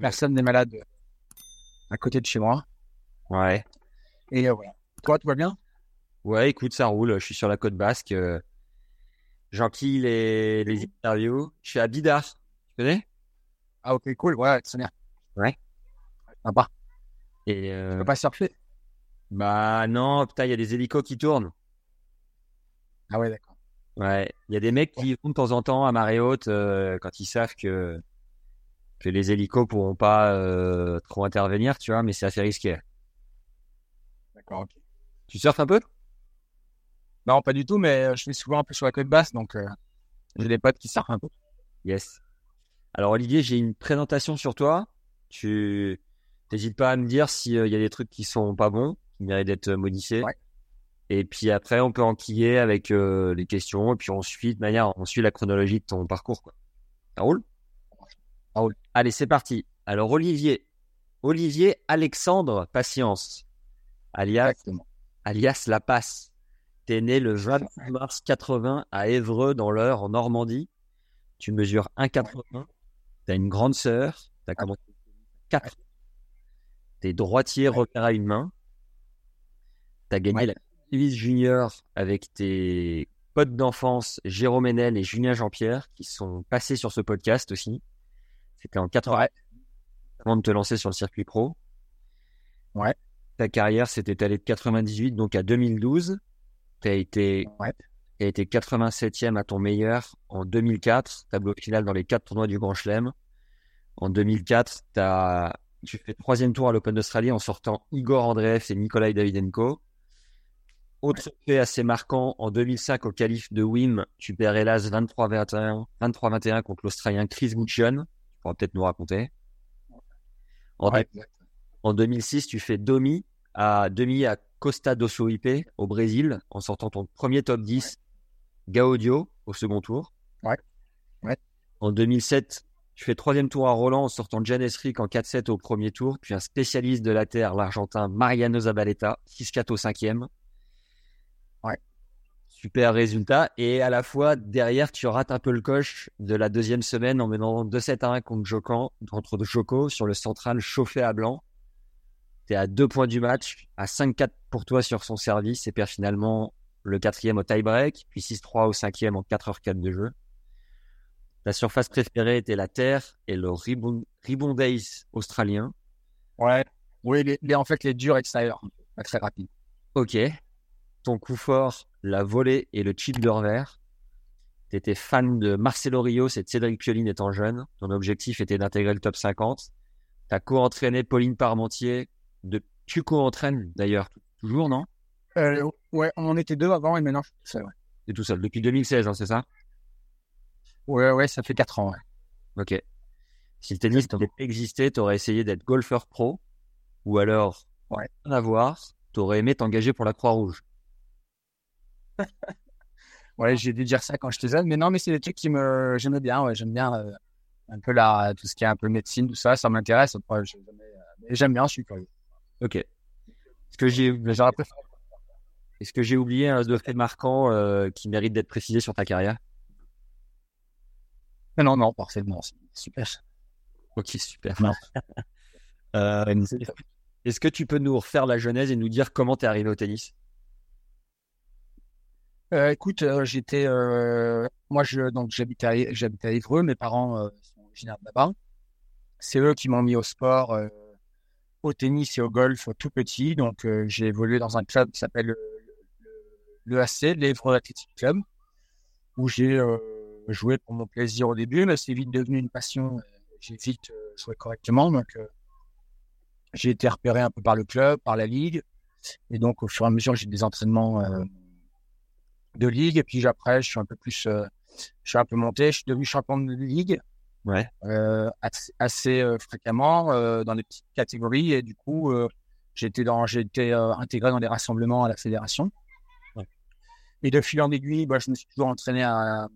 Personne n'est malade à côté de chez moi. Ouais. Et euh, voilà. Toi, tout va bien? Ouais, écoute, ça roule. Je suis sur la côte basque. Euh, J'enquille les, les interviews. Je suis à Bidar. Tu connais? Ah, ok, cool. Ouais, c'est bien. Ouais. Sympa. Et Tu euh, peux pas surfer? Bah non, putain, il y a des hélicos qui tournent. Ah, ouais, d'accord. Ouais, il y a des mecs qui vont de temps en temps à marée haute euh, quand ils savent que que les hélicos pourront pas euh, trop intervenir, tu vois, mais c'est assez risqué. D'accord, ok. Tu surfes un peu? Non, pas du tout, mais euh, je suis souvent un peu sur la côte basse, donc euh, j'ai des potes qui surfent un peu. Yes. Alors Olivier, j'ai une présentation sur toi. Tu n'hésites pas à me dire s'il y a des trucs qui sont pas bons, qui méritent d'être modifiés. Ouais. Et puis après, on peut enquiller avec euh, les questions et puis on suit de manière, on suit la chronologie de ton parcours. Quoi. Ça roule? Allez, c'est parti. Alors Olivier, Olivier Alexandre Patience, alias Exactement. alias La Passe. T'es né le 26 mars 80 à Évreux dans l'Eure en Normandie. Tu mesures 1,80. T'as une grande sœur. T'as commencé 4. T'es droitier repère à une main. T'as gagné Ouais. la Davis Junior avec tes potes d'enfance Jérôme Enel et Julien Jean-Pierre qui sont passés sur ce podcast aussi. C'était en 80 Ouais. avant de te lancer sur le circuit pro. Ouais. Ta carrière s'est étalée de 98 donc à 2012. Tu as été, Ouais. t'as été 87e à ton meilleur en 2004, tableau final dans les quatre tournois du Grand Chelem. En 2004, t'as, tu fais troisième tour à l'Open d'Australie en sortant Igor Andreev et Nikolai Davydenko. Autre fait assez marquant, en 2005 au qualif de Wim, tu perds hélas 23-21, 23-21 contre l'Australien Chris Guccione. Pourras peut-être nous raconter. En Ouais, exact. en 2006, tu fais demi à demi à Costa do Sauípe au Brésil en sortant ton premier top 10 Gaudio au second tour. Ouais. Ouais. En 2007, tu fais troisième tour à Roland en sortant Janes Rick en 4-7 au premier tour, puis un spécialiste de la terre, l'Argentin Mariano Zabaleta, 6-4 au cinquième. Super résultat. Et à la fois, derrière, tu rates un peu le coche de la deuxième semaine en menant 2-7 à 1 contre Joko, contre Joko sur le central chauffé à blanc. T'es à deux points du match, à 5-4 pour toi sur son service et perds finalement le quatrième au tie-break, puis 6-3 au cinquième en 4h4 de jeu. Ta surface préférée était la terre et le Ribbon, Ribbon Days australien. Ouais. Oui, les, les- en fait, les durs extérieurs, très rapide. Ok. Ton coup fort, la volée et le chip de revers. T'étais fan de Marcelo Rios et de Cédric Pioline étant jeune. Ton objectif était d'intégrer le top 50. T'as co-entraîné Pauline Parmentier. De... Tu co-entraînes d'ailleurs toujours, non? Euh, ouais, on en était deux avant et maintenant, je suis tout seul, ouais. Tout seul depuis 2016, hein, c'est ça? Ouais, ouais, ça fait quatre ans, ouais. Ok. Si le tennis pas existé, t'aurais essayé d'être golfeur pro, ou alors, Ouais. rien à voir, t'aurais aimé t'engager pour la Croix-Rouge? Ouais, j'ai dû dire ça quand j'étais jeune, mais non, mais c'est des trucs qui me, j'aimais bien, ouais, j'aime bien euh, un peu la, tout ce qui est un peu médecine, tout ça, ça m'intéresse. Après, euh, j'aime bien, je suis curieux. Ok. Est-ce que j'ai, Mais j'aurais préféré. est-ce que j'ai oublié un de fait marquant euh, qui mérite d'être précisé sur ta carrière? Non, non, forcément, super. Ok, super. Euh, est-ce que tu peux nous refaire la genèse et nous dire comment t'es arrivé au tennis? Euh, écoute, euh, j'étais, euh, moi, donc j'habite à, à Évreux, mes parents euh, sont originaires de là-bas. C'est eux qui m'ont mis au sport, au tennis et au golf tout petit. Donc, j'ai évolué dans un club qui s'appelle le, le, l'EAC, l'Évreux Athletic Club, où j'ai joué pour mon plaisir au début, mais c'est vite devenu une passion. J'ai vite joué correctement, donc j'ai été repéré un peu par le club, par la ligue. Et donc, au fur et à mesure, j'ai des entraînements de ligue. Et puis après, je suis un peu plus, euh, je suis un peu monté. Je suis devenu champion de ligue Ouais. euh, assez, assez, euh, fréquemment dans des petites catégories. Et du coup, j'ai été, dans, euh, intégré dans des rassemblements à la fédération. Ouais. Et de fil en aiguille, bah, je me suis toujours entraîné à,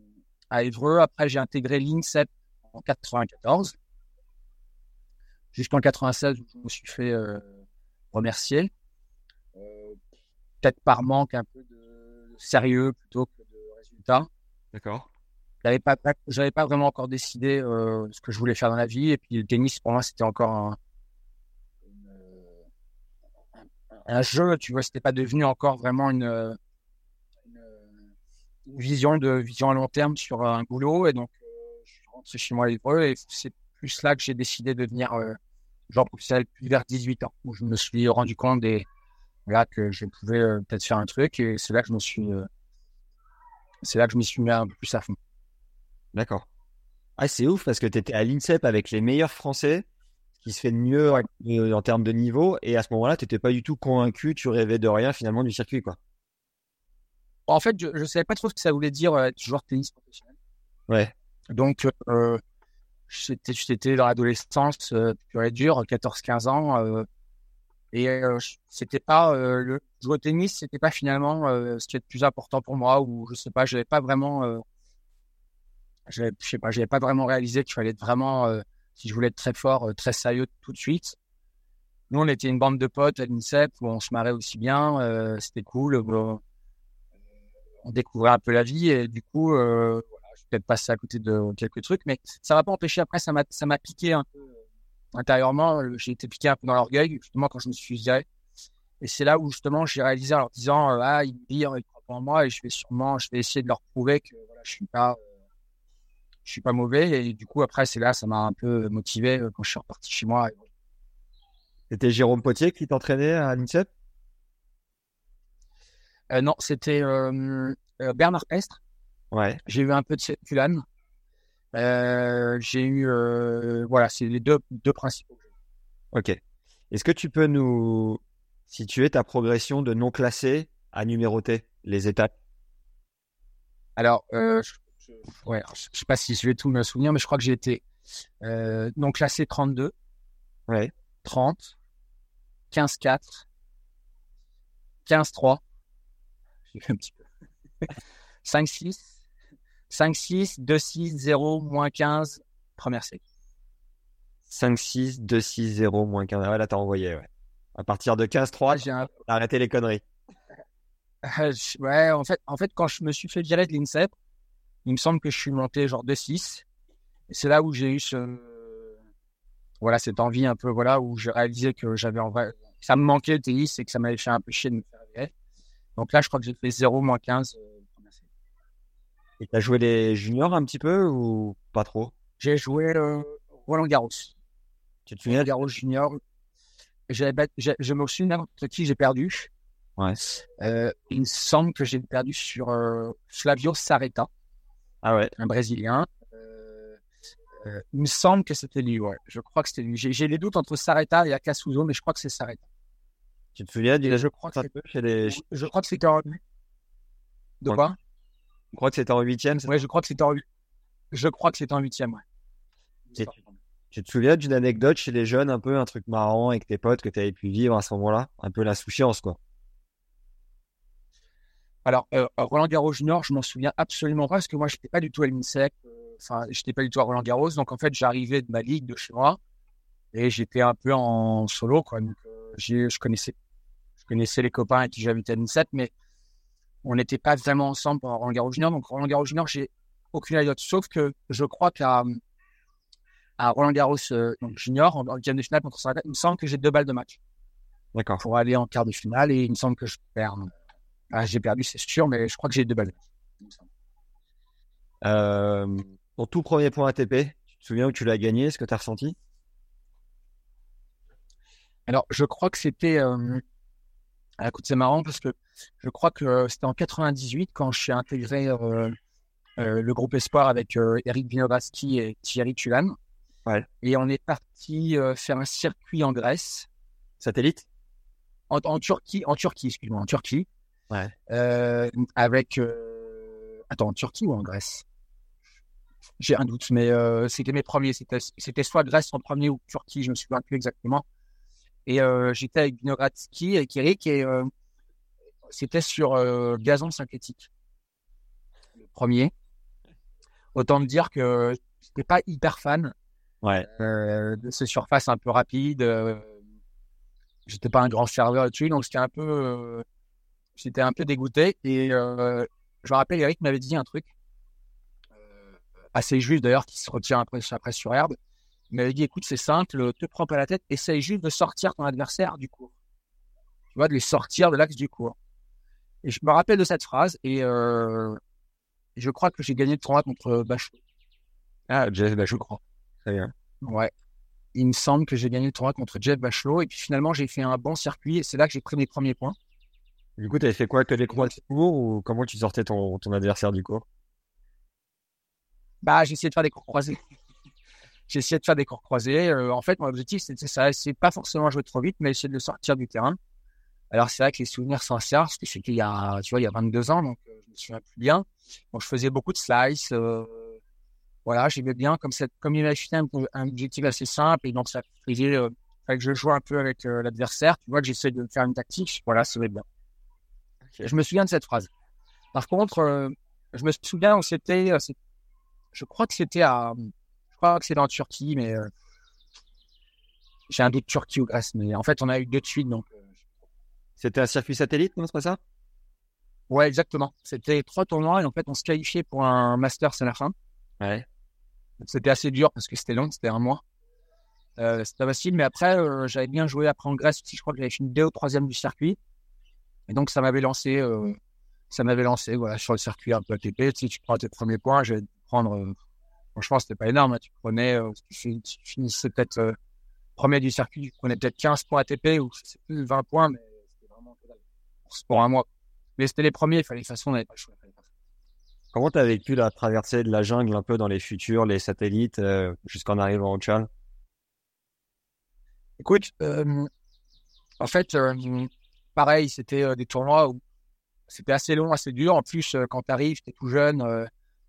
à Évreux. Après, j'ai intégré l'INSEP en 94 jusqu'en 96 où je me suis fait remercier. Peut-être par manque un peu de sérieux plutôt que de résultats. D'accord. J'avais pas, j'avais pas vraiment encore décidé euh, ce que je voulais faire dans la vie. Et puis le tennis, pour moi, c'était encore un, jeu. Tu vois, c'était pas devenu encore vraiment une, une, une vision de vision à long terme sur un boulot. Et donc, euh, je suis rentré chez moi à Évreux et c'est plus là que j'ai décidé de devenir euh, genre professionnel plus vers 18 ans, où je me suis rendu compte des là que je pouvais euh, peut-être faire un truc et c'est là que je me suis euh, c'est là que je m'y suis mis un peu plus à fond. D'accord. Ah, c'est ouf parce que tu étais à l'INSEP avec les meilleurs Français, ce qui se fait de mieux en, euh, en termes de niveau. Et à ce moment-là, tu n'étais pas du tout convaincu, tu rêvais de rien finalement du circuit, quoi. En fait, je ne savais pas trop ce que ça voulait dire être joueur de tennis professionnel. Ouais. Donc, j'étais dans l'adolescence pure et dure, 14-15 ans. Euh, et euh, c'était pas euh, le jouer au tennis, c'était pas finalement euh, ce qui est le plus important pour moi. Ou je sais pas, j'avais pas vraiment, euh, je sais pas, j'avais pas vraiment réalisé qu'il fallait être vraiment, euh, si je voulais être très fort, euh, très sérieux tout de suite. Nous, on était une bande de potes à l'INSEP où on se marrait aussi bien, euh, c'était cool. euh, on découvrait un peu la vie et du coup, euh, voilà, je suis peut-être passé à côté de quelques trucs, mais ça m'a pas empêché. Après, ça m'a, piqué un peu euh, intérieurement. euh, J'ai été piqué un peu dans l'orgueil, justement, quand je me suis viré. Et c'est là où, justement, j'ai réalisé en leur disant, euh, ah, ils me virent, ils croient pas en moi et je vais sûrement, je vais essayer de leur prouver que, voilà, je suis pas, euh, je suis pas mauvais. Et du coup, après, c'est là, ça m'a un peu motivé euh, quand je suis reparti chez moi. Et. C'était Jérôme Potier qui t'entraînait à l'INSEP? Non, c'était Bernard Pestre. Ouais. J'ai eu un peu de Culane. Euh, j'ai eu, euh, voilà, c'est les deux, deux principaux. Ok. Est-ce que tu peux nous situer ta progression de non classé à numéroté, les étapes? Alors, euh, je, je- ouais, sais pas si je vais tout me souvenir, mais je crois que j'ai été euh, non classé 32, Ouais. 30, 15-4, 15-3, j'ai fait un petit peu, 5-6, 5-6, 2-6, 0, moins 15, première série. 5, 6, 2, 6, 0, moins 15. Ah ouais, là, t'as envoyé, ouais. À partir de 15, 3, J'ai un, arrêté les conneries. Euh, je- ouais, en fait, en fait, quand je me suis fait virer de l'INSEP, il me semble que je suis monté genre de 6. Et c'est là où j'ai eu ce, voilà, cette envie un peu, voilà, où j'ai réalisé que j'avais en vrai, ça me manquait le tennis et que ça m'avait fait un peu chier de me faire virer. Donc là, je crois que j'ai fait 0 moins 15. euh, première série. Et t'as joué les juniors un petit peu ou pas trop? J'ai joué euh, Roland Garros. Tu te souviens? Garros junior. Bat- je me souviens contre qui j'ai perdu. Ouais. Euh, il me semble que j'ai perdu sur euh, Flavio Sareta. Ah ouais. un Brésilien. Euh, il me semble que c'était lui, ouais. Je crois que c'était lui. J'ai les doutes entre Sareta et Akasuzo, mais je crois que c'est Sareta. Tu te souviens Et je crois que c'est- les... je, je crois que c'était en. De quoi? Je crois que c'était en huitième. Ouais, je crois que c'était en. Je crois que c'était en huitième, ouais. Tu te souviens d'une anecdote chez les jeunes, un peu un truc marrant avec tes potes que tu avais pu vivre à ce moment-là? Un peu l'insouciance, quoi. Alors, euh, Roland Garros Junior, je m'en souviens absolument pas parce que moi, j'étais pas du tout à l'INSEC. euh, Enfin, j'étais pas du tout à Roland Garros. Donc, en fait, j'arrivais de ma ligue de chez moi et j'étais un peu en solo, quoi. Donc, euh, je connaissais, je connaissais les copains avec qui j'habitais à l'INSEC, mais on n'était pas vraiment ensemble pendant Roland Garros Junior. Donc, Roland Garros Junior, j'ai aucune anecdote. Sauf que je crois qu'à à Roland Garros euh, donc Junior, en, en de finale contre Sarah, il me semble que j'ai deux balles de match D'accord. pour aller en quart de finale et il me semble que je perds. Ah, j'ai perdu, c'est sûr, mais je crois que j'ai deux balles. Euh, ton tout premier point ATP, tu te souviens où tu l'as gagné, ce que tu as ressenti? Alors, je crois que c'était. Euh... ah, écoute, c'est marrant parce que je crois que euh, c'était en 98 quand je suis intégré euh, euh, le groupe Espoir avec euh, Eric Vinograski et Thierry Tulane. Ouais. Et on est parti faire un circuit en Grèce. Satellite? En, en Turquie, en Turquie, excuse-moi, en Turquie. Ouais. Avec. Attends, en Turquie ou en Grèce? J'ai un doute, mais c'était mes premiers. C'était c'était soit Grèce en premier ou Turquie, je me souviens plus exactement. Et euh, j'étais avec Vinogradski, avec Eric, et euh, c'était sur euh, gazon synthétique. Le premier. Autant me dire que j'étais pas hyper fan Ouais. de ces surfaces un peu rapides. J'étais pas un grand serveur là-dessus, donc j'étais un peu, j'étais un peu dégoûté. Et je me rappelle, Eric m'avait dit un truc assez juste d'ailleurs, qui se retient après, après sur herbe. Il m'avait dit, écoute, c'est simple, te prends pas la tête, essaye juste de sortir ton adversaire du cours. Tu vois, de les sortir de l'axe du cours. Et je me rappelle de cette phrase et euh, je crois que j'ai gagné le tournoi contre Bachelot. Ah, Jeff Bachot, je crois. Très bien. Ouais. Il me semble que j'ai gagné le tournoi contre Jeff Bachelot. Et puis finalement, j'ai fait un bon circuit. Et c'est là que j'ai pris mes premiers points. Du coup, t'avais fait quoi? Que des croix de cours ou comment tu sortais ton, ton adversaire du cours? Bah, j'ai essayé de faire des cours croisés. J'ai essayé de faire des cours croisés. Euh, en fait, mon objectif, c'était ça. C'est pas forcément jouer trop vite, mais essayer de le sortir du terrain. Alors, c'est vrai que les souvenirs sincères, parce que c'était il y a, tu vois, il y a 22 ans, donc euh, je me souviens plus bien. Donc, je faisais beaucoup de slices. euh, voilà, j'aimais bien comme ça, comme il m'avait fixé un, un objectif assez simple et donc ça faisait euh, que je joue un peu avec euh, l'adversaire. Tu vois que j'essaie de faire une tactique. Voilà, ça va bien. Je me souviens de cette phrase. Par contre, euh, je me souviens où c'était, euh, c'est- je crois que c'était à, crois que c'était en Turquie, mais euh, j'ai un doute Turquie ou Grèce, mais en fait on a eu deux de suite, donc euh, C'était un circuit satellite, non, c'est pas ça? Ouais, exactement. C'était trois tournois et en fait on se qualifiait pour un Masters à la fin. Ouais. C'était assez dur parce que c'était long, c'était un mois. Euh, c'était pas facile, mais après, euh, j'avais bien joué après en Grèce aussi. Je crois que j'avais fini deux ou troisième du circuit. Et donc, ça m'avait lancé, euh, ça m'avait lancé, voilà, sur le circuit un peu ATP. Sais, tu prends tes premiers points, je vais prendre, franchement, c'était pas énorme. hein. Tu prenais, euh, tu, fin- tu finissais peut-être euh, premier du circuit, tu prenais peut-être 15 points ATP ou je sais plus, 20 points, mais c'était vraiment pour, pour un mois. Mais c'était les premiers, il fallait, de toute façon, on n'avait pas le choix. Comment t'as vécu la traversée de la jungle un peu dans les futurs, les satellites, euh, jusqu'en arrivant au Tchad? Écoute, euh, en fait, pareil, c'était des tournois où c'était assez long, assez dur. En plus, quand tu arrives, tu es tout jeune,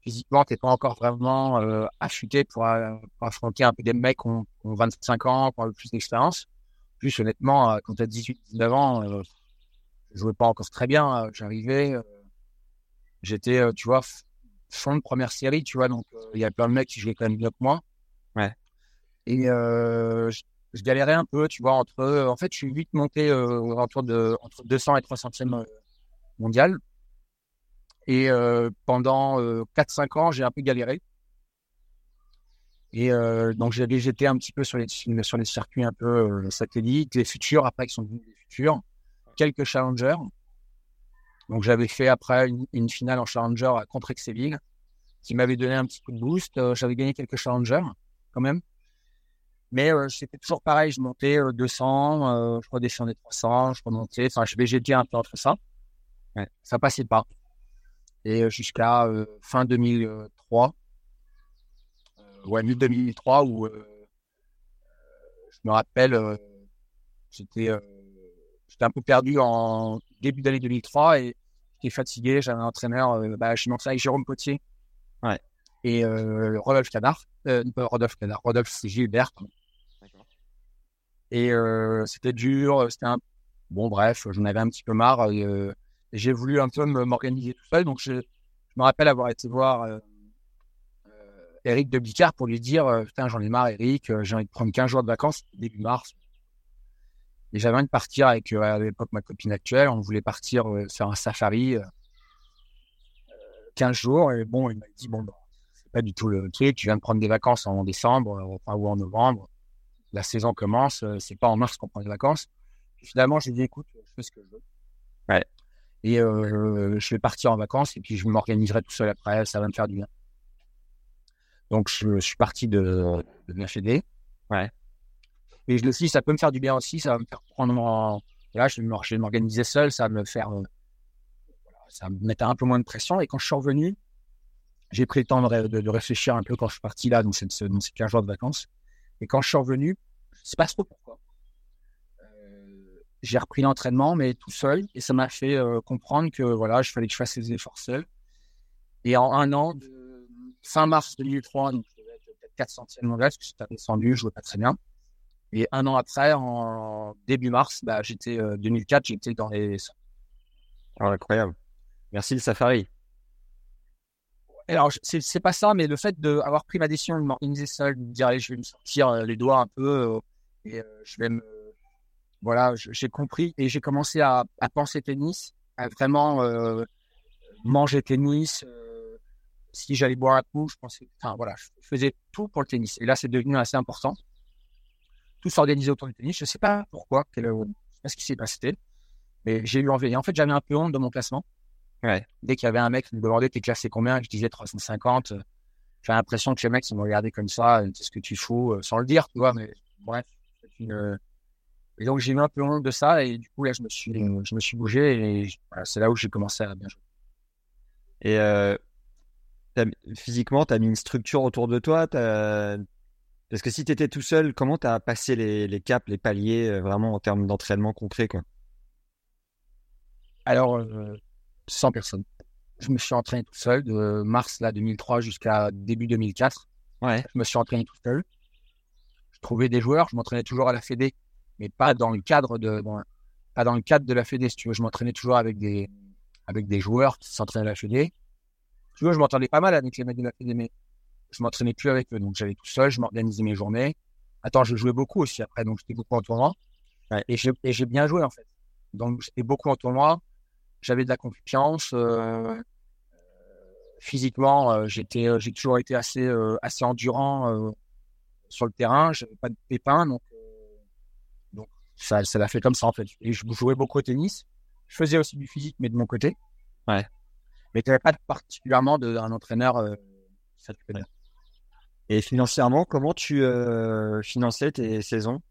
physiquement, tu pas encore vraiment euh, affûté pour, euh, pour affronter un peu des mecs qui ont, qui ont 25 ans, qui ont plus d'expérience. En plus, honnêtement, euh, quand tu as 18, 19 ans, euh, je jouais pas encore très bien. euh, J'arrivais, euh, j'étais, euh, tu vois, fond de première série, tu vois, donc euh, il y a plein de mecs qui jouaient quand même mieux que moi. Ouais. Et euh, je, je galérais un peu, tu vois, entre. en fait, je suis vite monté euh, autour de entre 200 et 300e euh, mondial. Et euh, pendant euh, 4-5 ans, j'ai un peu galéré. Et euh, donc, j'avais j'étais un petit peu sur les, sur les circuits un peu euh, satellites, les futurs, après, qui sont devenus des futurs, quelques challengers. Donc, j'avais fait après une, une finale en challenger à contre Excelville, qui m'avait donné un petit coup de boost. Euh, j'avais gagné quelques challengers, quand même. Mais euh, c'était toujours pareil, je montais euh, 200, euh, je redescendais 300, je remontais, enfin, je végétais un peu entre ça. Ouais. Ça passait pas. Et euh, jusqu'à euh, fin 2003, euh, ouais, mi-2003, où euh, je me rappelle, j'étais j'étais un peu perdu en début d'année 2003 et j'étais fatigué, j'avais un entraîneur, bah, je montais avec Jérôme Potier Ouais. et Rodolphe pas Rodolphe Cadar, Rodolphe Gilbert. Et c'était dur, c'était un... Bon, bref, j'en avais un petit peu marre. Et, j'ai voulu un peu m'organiser tout seul. Donc, je, me rappelle avoir été voir euh, euh, Eric de Bicard pour lui dire euh, Putain, j'en ai marre, Eric, euh, j'ai envie de prendre 15 jours de vacances, début mars. Et j'avais envie de partir avec, à l'époque, ma copine actuelle. On voulait partir faire un safari euh, 15 jours. Et bon, il m'a dit Bon, bon c'est pas du tout le truc. Tu viens de prendre des vacances en décembre ou en novembre la saison commence, c'est pas en mars qu'on prend des vacances. Et finalement, j'ai dit, écoute, je fais ce que je veux. Ouais. Et euh, je vais partir en vacances et puis je m'organiserai tout seul après, ça va me faire du bien. Donc, je, je suis parti de, de fédé. Ouais. Et je le dis, ça peut me faire du bien aussi, ça va me faire prendre en... Là, je vais m'organiser seul, ça va me faire... euh, voilà, ça va me mettre un peu moins de pression. Et quand je suis revenu, j'ai pris le temps de, de- de réfléchir un peu quand je suis parti là, donc c'est dans ces 15 jours de vacances. Et quand je suis revenu, je sais pas trop pourquoi. Euh, j'ai repris l'entraînement, mais tout seul, et ça m'a fait comprendre que voilà, je fallait que je fasse les efforts seul. Et en un an, de fin mars 2003, donc je devais être peut-être 4 centièmes de parce que j'étais descendu, je jouais pas très bien. Et un an après, en début mars, bah, j'étais 2004, j'étais dans les. Oh, incroyable. Merci le Safari. Alors, c'est pas ça, mais le fait d'avoir pris ma décision de m'organiser seul, de me dire, allez, je vais me sortir les doigts un peu, et je vais me. Voilà, j'ai compris et j'ai commencé à, à, penser tennis, à vraiment manger tennis. si j'allais boire un coup, je pensais. Enfin, voilà, je faisais tout pour le tennis. Et là, c'est devenu assez important. Tout s'organisait autour du tennis. Je sais pas pourquoi, quel, je sais pas ce qui s'est passé, mais j'ai eu envie. Et en fait, j'avais un peu honte de mon classement. Ouais. Dès qu'il y avait un mec qui me demandait t'es classé combien, je disais 350. J'ai l'impression que les mecs, ils me regardaient comme ça, c'est ce que tu fous, sans le dire, tu vois, mais bref. Une... Et donc, j'ai eu un peu honte de ça, et du coup, là, je me suis, je me suis bougé, et c'est là où j'ai commencé à bien jouer. Et euh, physiquement, tu as mis une structure autour de toi Parce que si tu étais tout seul, comment tu as passé les, les, caps, les paliers, euh, vraiment en termes d'entraînement concret quoi? Alors, euh, 100 personnes. Je me suis entraîné tout seul de mars là, 2003 jusqu'à début 2004. Ouais. Je me suis entraîné tout seul. Je trouvais des joueurs, je m'entraînais toujours à la Fédé, mais pas dans le cadre de pas dans le cadre de la Fédé, si tu veux. Je m'entraînais toujours avec des avec des joueurs qui s'entraînaient à la Fédé. Tu vois, je m'entendais pas mal avec les mecs de la Fédé, mais je m'entraînais plus avec eux. Donc j'allais tout seul, je m'organisais mes journées. Attends, je jouais beaucoup aussi après, donc j'étais beaucoup en tournoi. Ouais. Et j'ai bien joué en fait. Donc j'étais beaucoup en tournoi j'avais de la confiance. Euh, physiquement, euh, j'étais, euh, j'ai toujours été assez, assez endurant sur le terrain. J'avais pas de pépins, donc ça, ça l'a fait comme ça en fait. Et je jouais beaucoup au tennis. Je faisais aussi du physique, mais de mon côté. Ouais. Mais tu n'avais pas particulièrement d'un entraîneur euh, ça te connaît. Et financièrement, comment tu euh, finançais tes saisons?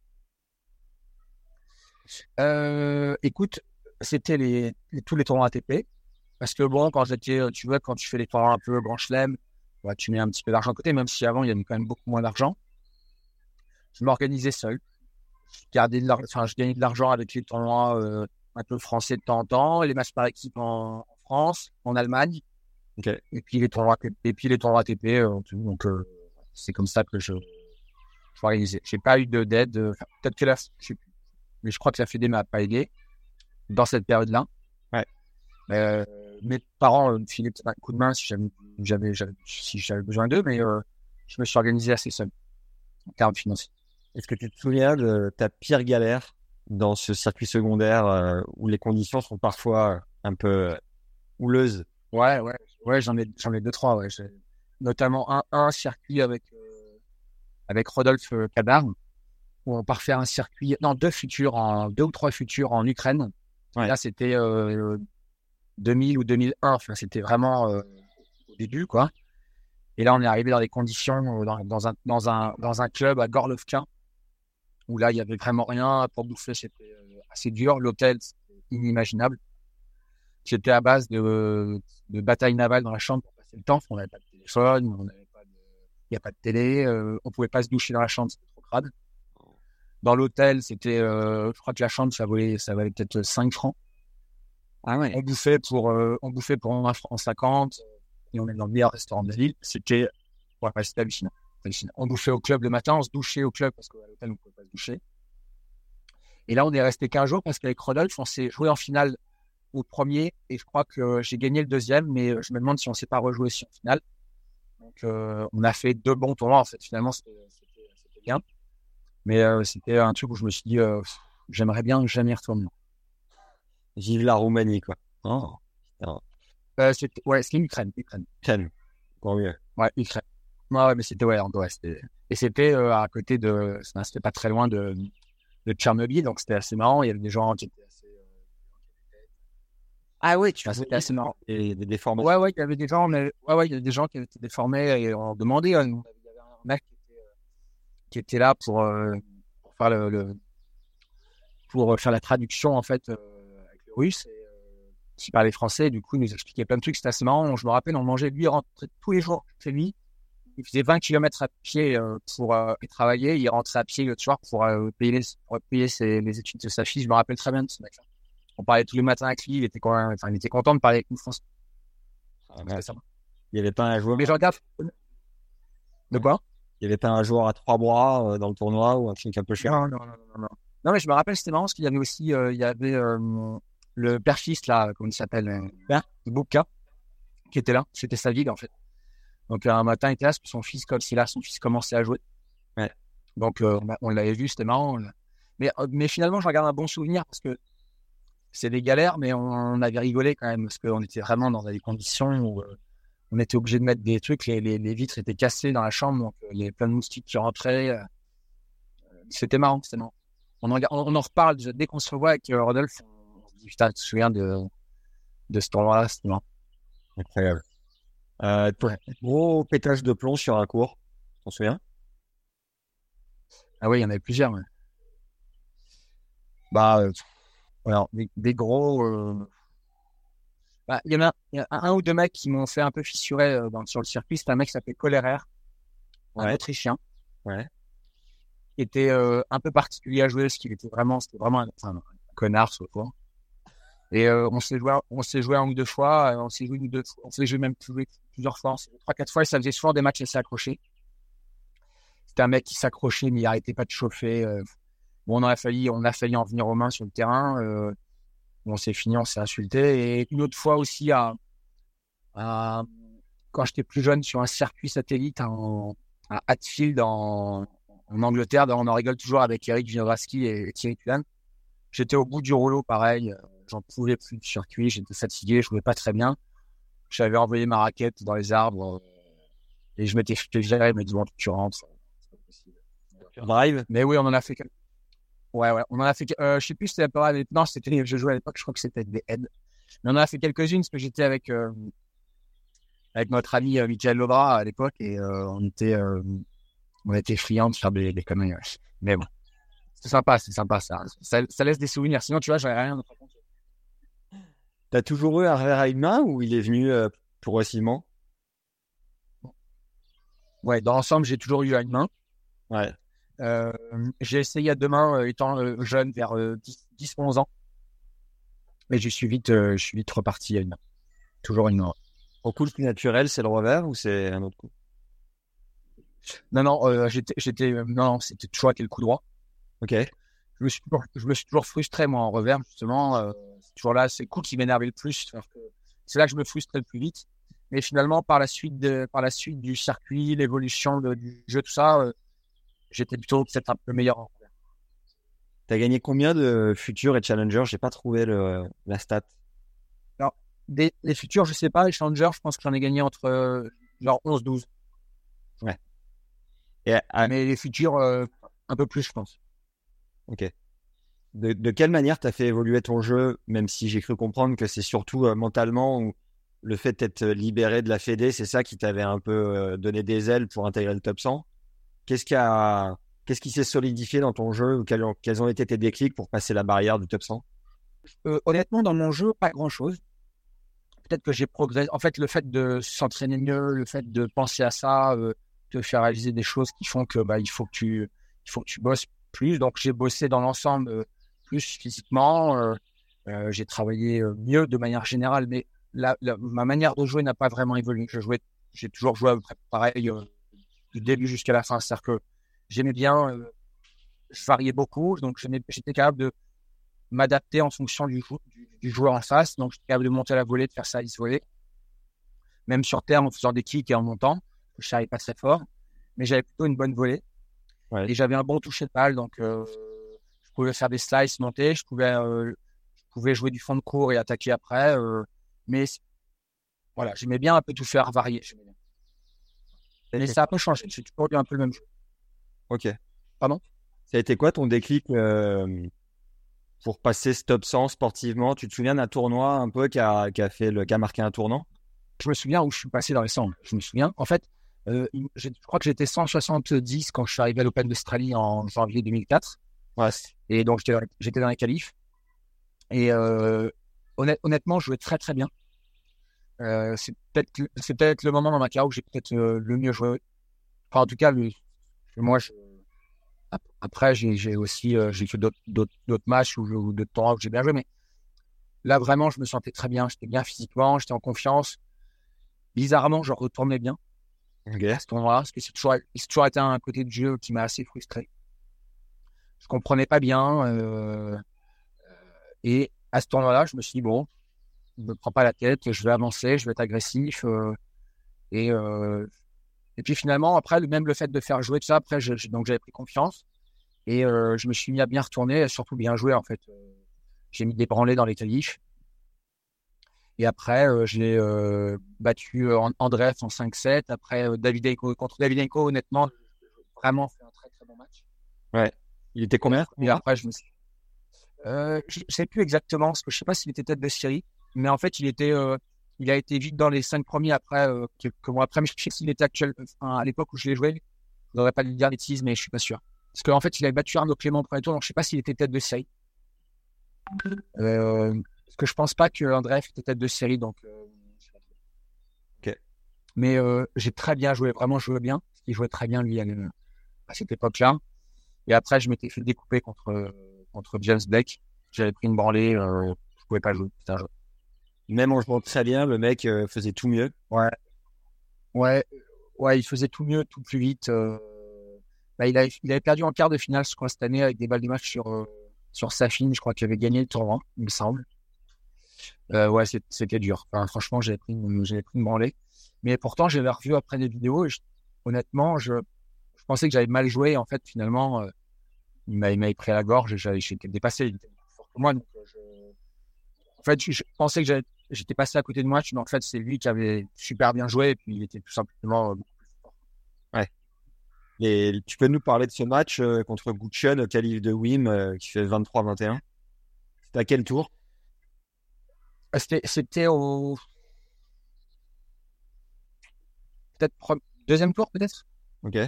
Euh, Écoute, c'était les, tous les tournois ATP. Parce que bon, quand j'étais, tu vois, quand tu fais les tournois un peu grand chelem, bah, tu mets un petit peu d'argent à côté, même si avant il y avait quand même beaucoup moins d'argent. Je m'organisais seul. Je gardais de l'argent, enfin, je gagnais de l'argent avec les tournois euh, un peu français de temps en temps, et les matchs par équipe en, France, en Allemagne. Okay. Et puis les tournois, et puis les tournois ATP. Euh, donc euh, c'est comme ça que je, je m'organisais. J'ai pas eu de d'aide. Peut-être que là, je. Mais je crois que la Fédé m'a pas aidé dans cette période-là. Ouais. Mes parents me filaient un coup de main si j'avais, si j'avais besoin d'eux, mais je me suis organisé assez seul en termes financiers. Est-ce que tu te souviens de ta pire galère dans ce circuit secondaire euh, où les conditions sont parfois un peu houleuses? Ouais, ouais, ouais, j'en ai, j'en ai deux trois. Ouais. Notamment un, un circuit avec avec Rodolphe Kadar où on part faire un circuit, non deux futurs, en deux ou trois futurs en Ukraine Ouais. Là, c'était euh, 2000 ou 2001. Enfin, c'était vraiment euh, au début, quoi. Et là, on est arrivé dans des conditions, euh, dans, dans, un, dans, un, dans un club à Gorlovka, où là, il y avait vraiment rien pour bouffer. C'était euh, assez dur. L'hôtel, c'était inimaginable. C'était à base de, de bataille navale dans la chambre pour passer le temps. On n'avait pas de téléphone, on n'avait pas de, il n'y a pas de télé, euh, on pouvait pas se doucher dans la chambre, c'était trop crade. Dans l'hôtel, c'était, euh, je crois que la chambre, ça valait, ça valait peut-être 5 francs. Ah ouais. On bouffait pour, euh, on bouffait pour 1 franc 50 et on est dans le meilleur restaurant de la ville. C'était, ouais, c'était hallucinant. Hallucinant. On bouffait au club le matin, on se douchait au club parce qu'à l'hôtel, on ne pouvait pas se doucher. Et là, on est resté 15 jours parce qu'avec Rodolphe, on s'est joué en finale au premier et je crois que j'ai gagné le deuxième, mais je me demande si on ne s'est pas rejoué aussi en finale. Donc, euh, on a fait deux bons tournois. En fait, finalement, c'était bien. Mais euh, c'était un truc où je me suis dit, euh, j'aimerais bien jamais retourner. Vive la Roumanie, quoi. Oh. Euh, c'était, ouais, c'était l'Ukraine. Ukraine. Ukraine. Mieux. Ouais, Ukraine. Ouais, ouais mais c'était, ouais, c'était, et c'était euh, à côté de, c'était pas très loin de, de Tchernobyl, donc c'était assez marrant. Il y avait des gens qui étaient assez. Euh, ah ouais, tu c'était assez marrant. Et des déformations. Ouais, ouais, il y avait des gens, mais ouais, ouais, il y avait des gens qui étaient déformés et on demandait. Hein, il y avait un mec qui était là pour, euh, pour faire le, le, pour faire la traduction en fait euh, avec le russe et euh, qui parlait français du coup il nous expliquait plein de trucs c'était assez marrant je me rappelle on mangeait lui rentrait tous les jours chez lui il faisait 20 km à pied euh, pour euh, travailler. Il rentrait à pied le soir pour euh, payer, les, pour payer ses, les études de sa fille. Je me rappelle très bien de ce mec-là. On parlait tous les matins avec lui. Il était, quand même, enfin, il était content de parler avec nous français. Ah. Il n'y avait pas un joueur. Mais je regarde. De quoi? Il n'y avait pas un joueur à trois bras dans le tournoi ou un truc un peu chiant? Non, non, non, non, non. Non, mais je me rappelle, c'était marrant parce qu'il y avait aussi, il y avait le père-fils, là, comment il s'appelle? Euh, Bouka, qui était là. C'était sa ville, en fait. Donc, un matin, il était là, son fils, comme si là, son fils commençait à jouer. Donc, euh, on- l'avait vu, c'était marrant. euh, mais finalement, je regarde un bon souvenir parce que c'est des galères, mais on, avait rigolé quand même parce qu'on était vraiment dans des conditions où euh, on était obligé de mettre des trucs. Les, vitres étaient cassées dans la chambre, donc il y avait plein de moustiques qui rentraient. C'était marrant, c'était marrant. On en, on en reparle dès qu'on se revoit avec Rodolphe. Putain, tu te souviens de, de ce tournoi-là C'était marrant. Incroyable. Euh, gros pétage de plomb sur un cours, t'en souviens? Ah oui, il y en avait plusieurs. ouais. Bah, euh, alors, des, des gros. euh, bah, il y en a, il y a un ou deux mecs qui m'ont fait un peu fissurer dans, sur le circuit. C'était un mec qui s'appelait Kollerer, un Ouais. Autrichien. Ouais. Qui était un peu particulier à jouer parce qu'il était vraiment, c'était vraiment un, enfin, un connard ce fois. Et euh, on s'est joué, on s'est joué un ou deux fois. on s'est joué une deux, on s'est joué même joué plusieurs fois. Trois, quatre fois. Et ça faisait souvent des matchs assez accrochés. C'était un mec qui s'accrochait, mais il arrêtait pas de chauffer. euh, Bon, on a failli, on a failli en venir aux mains sur le terrain. Euh, on s'est fini, on s'est insulté. Et une autre fois aussi, à, quand j'étais plus jeune, sur un circuit satellite à Hatfield, en, Angleterre, on en rigole toujours avec Eric Vinograski et Thierry Tulan. J'étais au bout du rouleau, pareil. euh, J'en pouvais plus du circuit. J'étais fatigué, je jouais pas très bien. J'avais envoyé ma raquette dans les arbres euh, et je m'étais fait virer. Il m'a dit, bon, tu rentres. C'est pas possible. Drive Mais oui, on en a fait. Ouais, ouais, on en a fait. Euh, je sais plus si c'était pas. Non, c'était. Je jouais à l'époque. Je crois que c'était des aides. Mais on en a fait quelques-unes parce que j'étais avec euh, avec notre ami euh, Michael Lodra à l'époque et on était on était friands de faire des, des conneries. Mais bon, c'est sympa, c'est sympa ça. ça. Ça laisse des souvenirs. Sinon, tu vois, j'aurais rien. à te raconter. T'as toujours eu un revers à une main ou il est venu euh, progressivement Ouais, dans l'ensemble, j'ai toujours eu à une main. Ouais. Euh, j'ai essayé à deux mains euh, étant euh, jeune, vers euh, 10, 10, 11 ans. Mais je suis vite, euh, je suis vite reparti à une main. Toujours une main. Au coup le plus naturel, c'est le revers ou c'est un autre coup? Non, non, euh, j'étais, j'étais, euh, non, c'était toujours été le coup droit. Ok. Je me suis toujours, je me suis toujours frustré, moi, en revers, justement. Euh, c'est toujours là, c'est coup qui m'énervait le plus. C'est là que je me frustrais le plus vite. Mais finalement, par la suite, de, par la suite du circuit, l'évolution du jeu, tout ça, euh, j'étais plutôt peut-être un peu meilleur en revers. T'as gagné combien de futurs et challengers? J'ai pas trouvé le, la stat. Des, les futurs, je sais pas, les challengers, je pense que j'en ai gagné entre euh, genre 11-12. Et à- Mais les futurs, un peu plus, je pense. Ok. De, quelle manière t'as fait évoluer ton jeu, même si j'ai cru comprendre que c'est surtout euh, mentalement ou le fait d'être libéré de la Fédé, c'est ça qui t'avait un peu euh, donné des ailes pour intégrer le top 100. Qu'est-ce qui a, qu'est-ce qui s'est solidifié dans ton jeu ou quels ont, été tes déclics pour passer la barrière du top 100 Euh, honnêtement, dans mon jeu, pas grand-chose. Peut-être que j'ai progressé. En fait, le fait de s'entraîner mieux, le fait de penser à ça, euh, te faire réaliser des choses qui font que bah, il faut que tu, il faut que tu bosses plus. Donc, j'ai bossé dans l'ensemble euh, plus physiquement. euh, euh, j'ai travaillé mieux de manière générale, mais ma manière de jouer n'a pas vraiment évolué. Je jouais, j'ai toujours joué à peu près pareil du début jusqu'à la fin. C'est-à-dire que j'aimais bien, euh, je variais beaucoup, donc j'étais capable de m'adapter en fonction du, jou- du, du joueur en face. Donc, j'étais capable de monter à la volée, de faire ça à volée. Même sur terre, en faisant des kicks et en montant. Je savais pas très fort, mais j'avais plutôt une bonne volée. Ouais. Et j'avais un bon toucher de balle, donc euh, je pouvais faire des slices, monter, je pouvais, euh, je pouvais jouer du fond de cours et attaquer après. euh, mais voilà, j'aimais bien un peu tout faire varier. Mais ça a pas changé. J'ai toujours eu un peu le même jeu. Ok. Pardon? Ça a été quoi ton déclic pour passer ce top 100 sportivement? Tu te souviens d'un tournoi un peu qui a, qui a fait le, qui a marqué un tournant? Je me souviens où je suis passé dans les 100. Je me souviens. En fait, euh, je crois que j'étais 170 quand je suis arrivé à l'Open d'Australie en janvier 2004. Ouais. Et donc, j'étais dans, les qualifs. Et euh, honnêt- honnêtement, je jouais très, très bien. Euh, c'est peut-être le moment dans ma carrière où j'ai peut-être le mieux joué. Enfin, en tout cas, le, moi, je, après, j'ai aussi j'ai fait d'autres matchs ou d'autres temps où j'ai bien joué, mais là, vraiment, je me sentais très bien. J'étais bien physiquement, j'étais en confiance. Bizarrement, je retournais bien à ce moment-là, parce que c'est toujours, toujours été un côté de jeu qui m'a assez frustré. Je comprenais pas bien. Euh, et à ce tournoi-là, je me suis dit, bon, je me prends pas la tête, je vais avancer, je vais être agressif. Euh, et, euh, et puis finalement, après, même le fait de faire jouer tout ça, après, donc j'avais pris confiance. Et euh, je me suis mis à bien retourner, et surtout bien jouer, en fait. J'ai mis des branlés dans les qualifs. Et après, j'ai battu André en 5-7. Après, David contre David Enko, honnêtement, vraiment fait un très très bon match. Ouais. Il était combien Et après, je me suis euh, je ne sais plus exactement, parce que je sais pas s'il était tête de série, mais en fait, il était, euh, il a été vite dans les cinq premiers après, euh, quelques mois après, mais je sais s'il était actuel, enfin, à l'époque où je l'ai joué, je n'aurais pas de dire bêtises, mais je suis pas sûr. Parce qu'en fait, il avait battu Arnaud Clément au premier tour, donc je sais pas s'il était tête de série. Euh, parce que je pense pas que André était tête de série, donc. Euh, ok. Mais euh, j'ai très bien joué, vraiment joué bien, qu'il jouait très bien lui à, à cette époque-là. Et après, je m'étais fait découper contre contre James Blake. J'avais pris une branlée, euh, je pouvais pas jouer. Même en jouant très bien, le mec euh, faisait tout mieux. Ouais. Ouais, ouais, il faisait tout mieux, tout plus vite. Euh... Bah, il, avait, il avait perdu en quart de finale, je crois, cette année, avec des balles de match sur, euh, sur Safin. Je crois qu'il avait gagné le tournoi, il me semble. Euh, ouais, c'était dur. Franchement, j'avais pris, une, pris branlée. Mais pourtant, j'avais revu après des vidéos honnêtement, je, pensais que j'avais mal joué. En fait, finalement, euh, il m'a pris à la gorge et j'étais dépassé. Moi. Euh. En fait, je, pensais que j'étais passé à côté de moi, mais en fait, c'est lui qui avait super bien joué et puis il était tout simplement beaucoup plus fort. Ouais. Et tu peux nous parler de ce match euh, contre Guccion au calife de Wim qui fait 23-21 C'était à quel tour? C'était au. Peut-être deuxième tour, peut-être? Ok.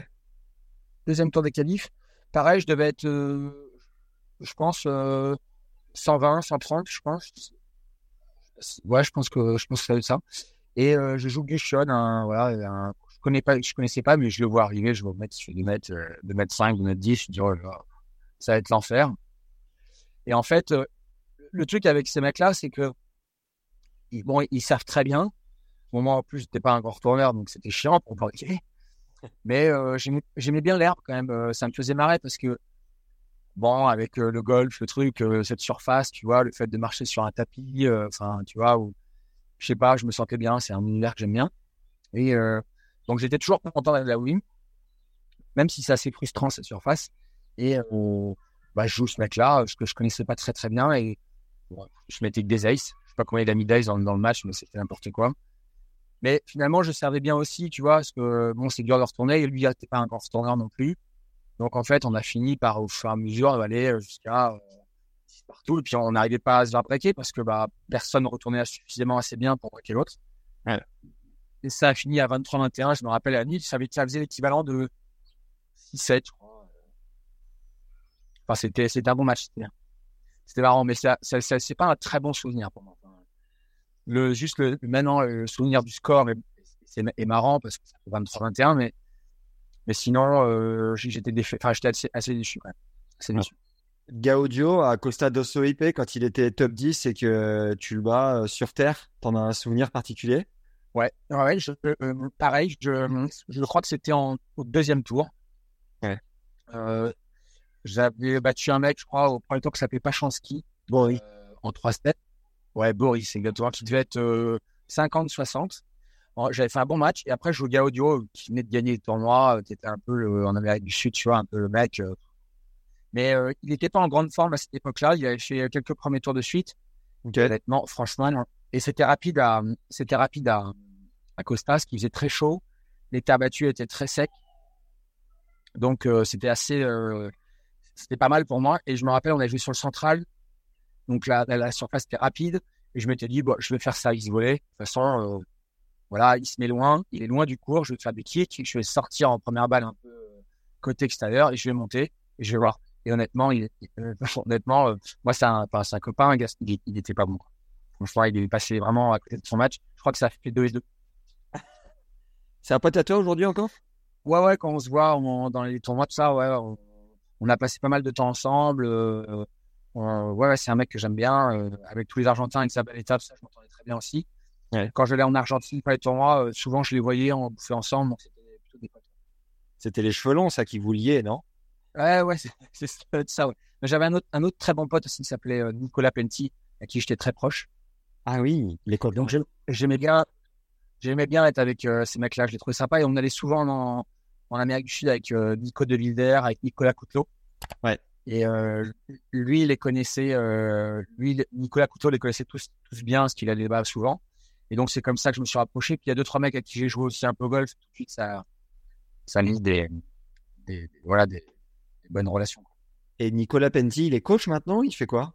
Deuxième tour des qualifs. Pareil, je devais être, euh, je pense, 120, euh, 130, je pense. Ouais, je pense que je pense que ça ça. Et euh, je joue Gushon, un, voilà, je connais pas, je connaissais pas, mais je le vois arriver, je vois mettre, je fais 2 mètres, 2 mètres 5, 2 mètres 10, je dis, oh ça va être l'enfer. Et en fait, le truc avec ces mecs-là, c'est que, bon, ils savent très bien. Moment en plus, j'étais pas un grand retourneur, donc c'était chiant pour dire, mais euh, j'aimais bien l'herbe quand même. Euh, ça me faisait marrer parce que, bon, avec euh, le golf, le truc, cette surface, tu vois, le fait de marcher sur un tapis, enfin, tu vois, ou je sais pas, je me sentais bien. C'est un univers que j'aime bien. Et donc, j'étais toujours content d'aller la Wim, même si c'est assez frustrant cette surface. Et bah, je joue ce mec-là, que je connaissais pas très très bien. Et je mettais que des aces. Je sais pas combien il a mis d'ace dans, dans le match, mais c'était n'importe quoi. Mais finalement, je servais bien aussi, tu vois, parce que bon, c'est dur de retourner. Et lui, il n'était pas un grand retourneur non plus. Donc, en fait, on a fini par, au fur et à mesure, aller jusqu'à euh, partout. Et puis, on n'arrivait pas à se faire breaker parce que bah, personne ne retournait suffisamment assez bien pour breaker l'autre. Et ça a fini à 23-21. Je me rappelle à nuit, ça, ça faisait l'équivalent de 6-7, je crois. Enfin, c'était, c'était un bon match. C'était marrant, mais ça, ça, ça c'est pas un très bon souvenir pour moi le juste le maintenant le souvenir du score est, est, marrant parce que ça fait 23-21 mais mais sinon euh, j'étais enfin j'étais assez, assez, déçu assez déçu. Gaudio à Costa do Soipe quand il était top 10 et que tu le bats euh, sur terre t'en as un souvenir particulier? Ouais. Ouais je, euh, pareil je, je crois que c'était au deuxième tour. Ouais. euh, j'avais battu un mec je crois au premier tour qui s'appelait bon oui. en 3-7 Ouais, Boris, exactement, qui devait être 50-60. Euh, j'avais fait un bon match. Et après, je jouais Gaudio, qui venait de gagner le tournoi, qui était un peu le, en Amérique du Sud, tu vois, un peu le mec. Euh. Mais euh, il n'était pas en grande forme à cette époque-là. Il avait fait quelques premiers tours de suite. Honnêtement, franchement, non. Et c'était rapide à, c'était rapide à, à Costas, qui faisait très chaud. Les terres battues étaient très secs. Donc, c'était assez, c'était pas mal pour moi. Et je me rappelle, on a joué sur le central. Donc la, la, surface était rapide. Et je m'étais dit, bon, je vais faire ça, il se volait. De toute façon, euh, voilà, il se met loin, il est loin du cours, je vais faire des kicks, je vais sortir en première balle un peu euh, côté extérieur et je vais monter et je vais voir. Et honnêtement, il, euh, honnêtement, euh, moi, c'est un, un copain, il, il était pas bon. Franchement, il est passé vraiment à côté de son match. Je crois que ça fait 2 et 2. C'est un pote à toi aujourd'hui encore? Ouais, ouais, quand on se voit dans les tournois, tout ça, ouais, on, a passé pas mal de temps ensemble. Ouais, c'est un mec que j'aime bien. avec tous les Argentins, avec sa belle étape, ça, je m'entendais très bien aussi. Quand je l'ai en Argentine, pas les tournois, souvent je les voyais, on bouffait ensemble, donc c'était plutôt des potes. C'était les cheveux longs, ça, qui vous liait, non? Ouais, ouais, c'est ça, ouais. J'avais un autre, un autre très bon pote aussi qui s'appelait Nicolas Penti, à qui j'étais très proche. Ah oui, les Donc j'aimais bien, j'aimais bien être avec euh, ces mecs-là. Je les trouvais sympas et on allait souvent en, en Amérique du Sud avec euh, Nico de Wilder, avec Nicolas Couteau. Ouais. Et euh, lui, il les connaissait, lui, Nicolas Couteau les connaissait tous, tous bien, parce qu'il allait là-bas souvent. Et donc c'est comme ça que je me suis rapproché. Puis il y a deux trois mecs à qui j'ai joué aussi un peu golf. Tout de suite, ça, ça lit des, des, voilà, des, bonnes relations. Et Nicolas Penti, il est coach maintenant? Il fait quoi?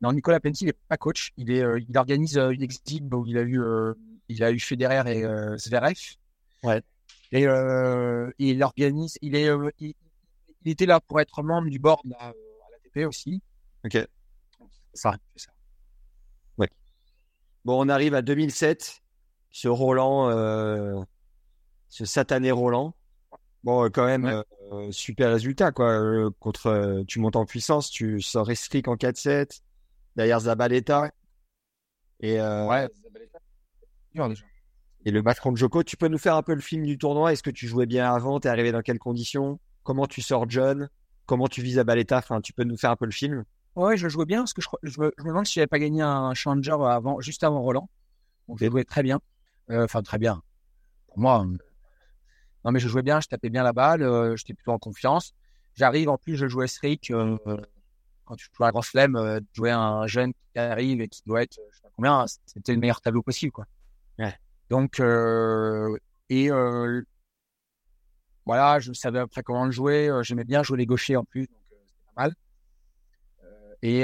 Non, Nicolas Penti, il n'est pas coach. Il, est, euh, il organise euh, une exhibe où il a eu, euh, il a eu Federer et Zverev. Ouais. Et il organise. Il est, il, était là pour être membre du board à l'ATP aussi. Ok. Ça, ça. Ouais. Bon, on arrive à 2007. Ce Roland, ce satané Roland. Bon, quand même, super résultat, quoi. contre, tu montes en puissance, tu sors Restrict en 4-7 derrière Zabaleta. Et, euh, ouais, Zabaleta. Et le match contre Joko, tu peux nous faire un peu le film du tournoi? Est-ce que tu jouais bien avant? T'es arrivé dans quelles conditions? Comment tu sors John Comment tu vis Zabaleta Enfin, tu peux nous faire un peu le film Ouais, je jouais bien parce que je, je, me, demande si j'avais pas gagné un challenger avant, juste avant Roland. Donc, je jouais très bien. Euh, enfin, très bien. Pour moi, euh, non, mais je jouais bien, je tapais bien la balle, j'étais plutôt en confiance. J'arrive, en plus, je jouais Strick quand tu joues à Grand Chelem, euh, jouer un jeune qui arrive et qui doit être, je sais pas combien, c'était le meilleur tableau possible, quoi. Ouais. Donc, euh, et euh, voilà, je savais après comment le jouer. Euh, j'aimais bien jouer les gauchers en plus, donc euh, c'était pas mal. et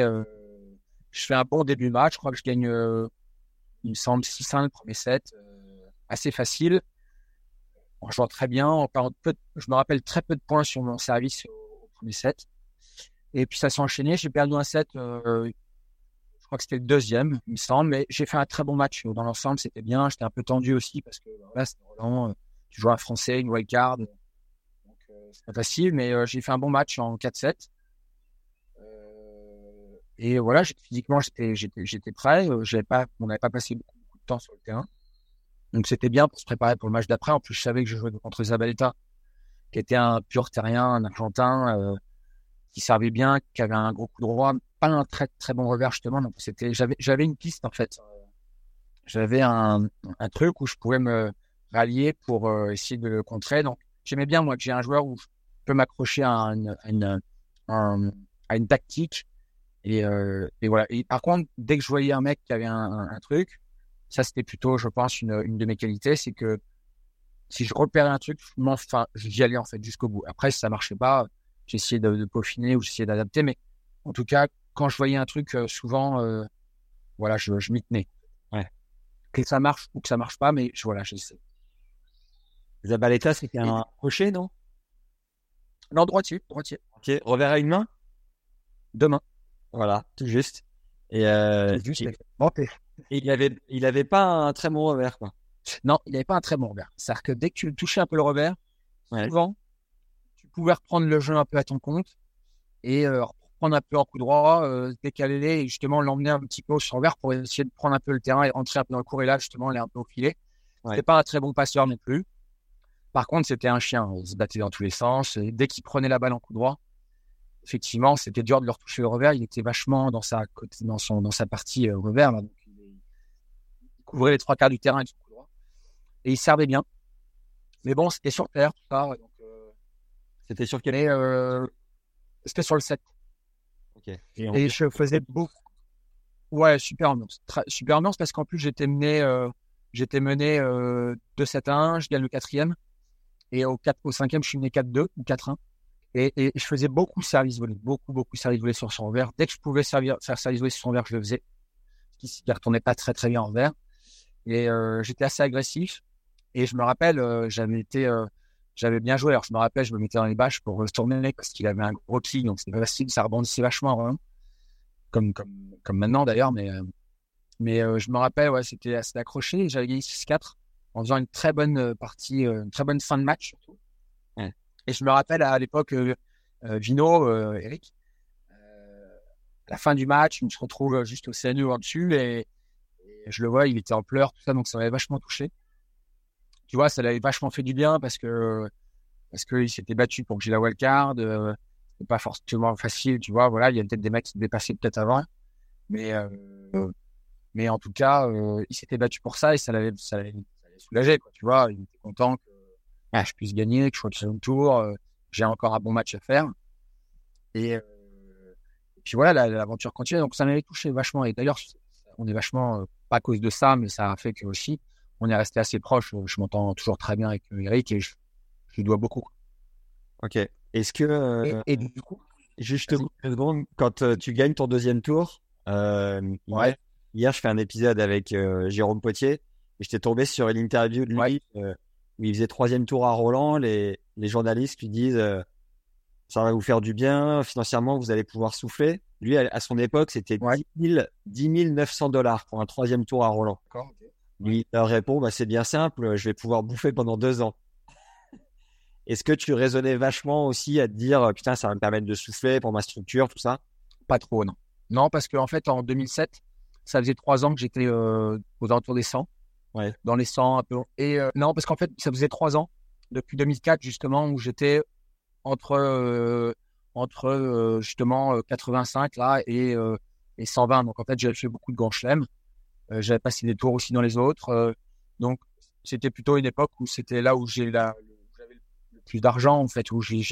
je fais un bon début de match. Je crois que je gagne, il me semble, 6-1 le premier set, assez facile. En jouant très bien, je me rappelle très peu de points sur mon service au, premier set. Et puis ça s'est enchaîné. J'ai perdu un set. Euh, je crois que c'était le deuxième, il me semble. Mais j'ai fait un très bon match. Dans l'ensemble, c'était bien. J'étais un peu tendu aussi parce que voilà, c'était Roland. Euh, tu joues un français, une wildcard. Euh, c'est pas facile. Mais euh, j'ai fait un bon match en 4-7. et voilà, physiquement, j'étais, prêt. J'avais pas, on n'avait pas passé beaucoup, de temps sur le terrain. Donc c'était bien pour se préparer pour le match d'après. En plus, je savais que je jouais contre Zabaleta, qui était un pur terrien, un Argentin qui servait bien, qui avait un gros coup droit, pas un très très bon revers justement. Donc j'avais une piste en fait. J'avais un, truc où je pouvais me rallier pour euh, essayer de le contrer. Donc j'aimais bien moi que j'ai un joueur où je peux m'accrocher à une, à une, à une tactique. Et, euh, et, voilà. Et par contre, dès que je voyais un mec qui avait un, un, truc, ça c'était plutôt, je pense, une, une de mes qualités, c'est que si je repérais un truc, enfin, j'y allais en fait jusqu'au bout. Après, si ça marchait pas, j'essayais de, de, peaufiner ou j'essayais d'adapter. Mais en tout cas, quand je voyais un truc, euh, souvent, euh, voilà, je, je m'y tenais. Ouais. Que ça marche ou que ça marche pas, mais je, voilà, j'essaie. Zabaleta, c'était un crochet, non? Non, droitier, droitier. Ok, revers à une main? Deux mains. Voilà, tout juste. Et, euh, juste, et, il avait, il avait pas un très bon revers, quoi. Non, il n'avait pas un très bon revers. C'est-à-dire que dès que tu touchais un peu le revers, souvent, pouvais reprendre le jeu un peu à ton compte et euh, reprendre un peu en coup droit, euh, décaler et justement l'emmener un petit peu au survers pour essayer de prendre un peu le terrain et rentrer un peu dans le cours. Et là, justement, elle est un peu au filet. Ouais. C'était pas un très bon passeur non plus. Par contre, c'était un chien. Il se battait dans tous les sens. Et dès qu'il prenait la balle en coup droit, effectivement, c'était dur de le retoucher le revers. Il était vachement dans sa, dans son, dans sa partie euh, revers. Là. Donc, il, couvrait les trois quarts du terrain avec son coup droit. Et il servait bien. Mais bon, c'était sur terre, tout ça. Donc, c'était sur quel euh, C'était sur le 7. Et, je faisais beaucoup. Ouais, super ambiance. super ambiance parce qu'en plus, j'étais mené, euh, j'étais mené euh, 2-7 1, je gagne le quatrième. Et au 4, au cinquième, je suis mené 4-2 ou 4-1. Et, je faisais beaucoup service volé, beaucoup, beaucoup service volé sur son verre. Dès que je pouvais servir, faire service volé sur son verre, je le faisais. Ce qui ne retournait pas très, très bien en verre. Et euh, j'étais assez agressif. Et je me rappelle, euh, j'avais été, euh, j'avais bien joué. Alors, je me rappelle, je me mettais dans les bâches pour retourner parce qu'il avait un gros kick, donc c'était facile, ça rebondissait vachement, comme, comme, comme maintenant d'ailleurs. Mais, mais je me rappelle, ouais, c'était assez accroché. J'avais gagné 6-4 en faisant une très bonne euh, partie, une très bonne fin de match. Et je me rappelle à l'époque, euh, euh, Vino, euh, Eric, euh, à la fin du match, il se retrouve juste au CNU en dessus et, je le vois, il était en pleurs, tout ça, donc ça m'avait vachement touché. Tu vois, ça l'avait vachement fait du bien parce que parce qu'il s'était battu pour que j'ai la wildcard. Euh, c'est pas forcément facile, tu vois. Voilà, il y a peut-être des mecs qui se dépassaient peut-être avant, mais euh, mais en tout cas, euh, il s'était battu pour ça et ça l'avait soulagé, quoi. Tu vois, il était content que ah, je puisse gagner, que je sois au second tour, euh, j'ai encore un bon match à faire. Et, euh, et puis voilà, la- l'aventure continue. Donc ça m'avait touché vachement. Et d'ailleurs, on est vachement, euh, pas à cause de ça, mais ça a fait que aussi, on est resté assez proche. Je m'entends toujours très bien avec Eric et je, je lui dois beaucoup. Ok. Est-ce que, Et, et du coup, juste une seconde, quand tu gagnes ton deuxième tour, Ouais. hier, je fais un épisode avec Jérôme Potier et j'étais tombé sur une interview de lui Ouais. euh, où il faisait troisième tour à Roland. Les, les journalistes lui disent euh, ça va vous faire du bien, financièrement, vous allez pouvoir souffler. Lui, à, à son époque, c'était Ouais. 10 000, 10 900 dollars pour un troisième tour à Roland. Lui, il leur répond, bah, c'est bien simple, je vais pouvoir bouffer pendant deux ans. Est-ce que tu raisonnais vachement aussi à te dire, putain, ça va me permettre de souffler pour ma structure, tout ça? pas trop, non. Non, parce qu'en fait, en 2007, ça faisait trois ans que j'étais euh, aux alentours des 100. Ouais. Dans les 100 un peu. Et euh, non, parce qu'en fait, ça faisait trois ans, depuis 2004 justement, où j'étais entre, euh, entre euh, justement euh, 85 là et, et 120. Donc en fait, j'avais fait beaucoup de grands chelems. J'avais passé des tours aussi dans les autres. donc c'était plutôt une époque où c'était là où j'ai la, où j'avais le plus d'argent en fait, où j'ai,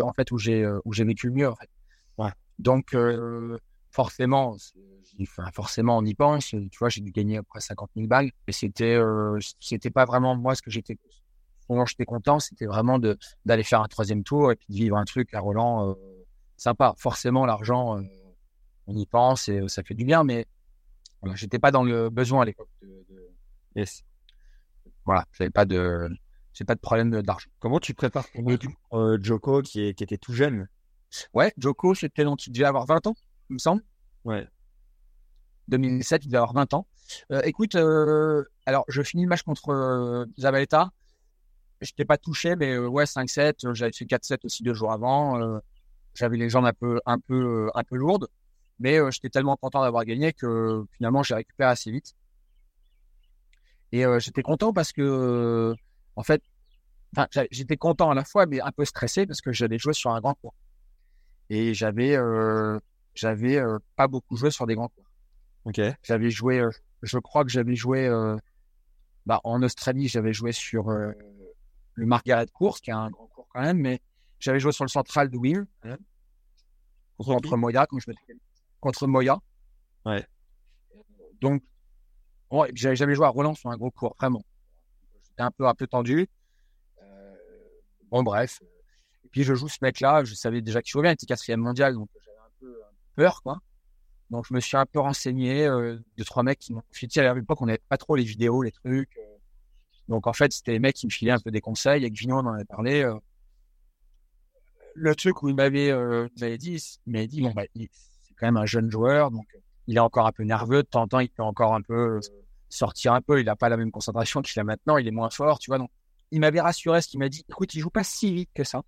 en fait où j'ai, où j'ai vécu le mieux en fait. Ouais. Donc euh, forcément, enfin, forcément on y pense. Tu vois, j'ai dû gagner après 50 000 balles, et c'était, euh, c'était pas vraiment moi ce que j'étais. J'étais content, c'était vraiment de d'aller faire un troisième tour et puis de vivre un truc à Roland euh, sympa. Forcément, l'argent, euh, on y pense et euh, ça fait du bien, mais voilà, j'étais pas dans le besoin à l'époque. De, de- Yes. Voilà, j'avais pas de, j'ai pas de problème d'argent. Comment tu prépares euh, Joko qui, est, qui était tout jeune? Ouais, Joko, c'était donc il devait avoir 20 ans, il me semble. Ouais. 2007, il devait avoir 20 ans. Euh, écoute, euh, alors je finis le match contre euh, Zabaleta. J'étais pas touché, mais euh, ouais, 5-7. euh, J'avais fait 4-7 aussi deux jours avant. J'avais les jambes un peu, un peu, un peu lourdes, mais j'étais tellement content d'avoir gagné que finalement j'ai récupéré assez vite. Et j'étais content parce que, en fait, j'étais content à la fois, mais un peu stressé parce que j'allais jouer sur un grand cours. Et j'avais, j'avais euh, pas beaucoup joué sur des grands cours. Ok. J'avais joué, euh, je crois que j'avais joué, euh, bah, en Australie, j'avais joué sur le Margaret Course, qui est un grand cours quand même, mais j'avais joué sur le central de Wim, Contre contre Moya, quand je me contre Moya. Ouais. Donc, puis j'avais jamais joué à Roland sur un gros cours, vraiment. J'étais un peu, un peu tendu. Bon, bref. Et puis, je joue ce mec-là, je savais déjà qu'il jouait bien, il était quatrième mondial, donc j'avais un peu, un peu peur, quoi. Donc, je me suis un peu renseigné, euh, deux, trois mecs qui m'ont filé. À l'époque, on n'avait pas trop les vidéos, les trucs. euh. Donc, en fait, c'était les mecs qui me filaient un peu des conseils. Avec Vignon, on en avait parlé. euh. Le truc où il m'avait, euh, il m'avait dit, il m'avait dit, bon, bah, c'est quand même un jeune joueur, donc il est encore un peu nerveux. De temps en temps, il peut encore un peu sortir un peu. Il n'a pas la même concentration qu'il a maintenant. Il est moins fort, tu vois. Donc, il m'avait rassuré, ce qu'il m'a dit. Écoute, il joue pas si vite que ça.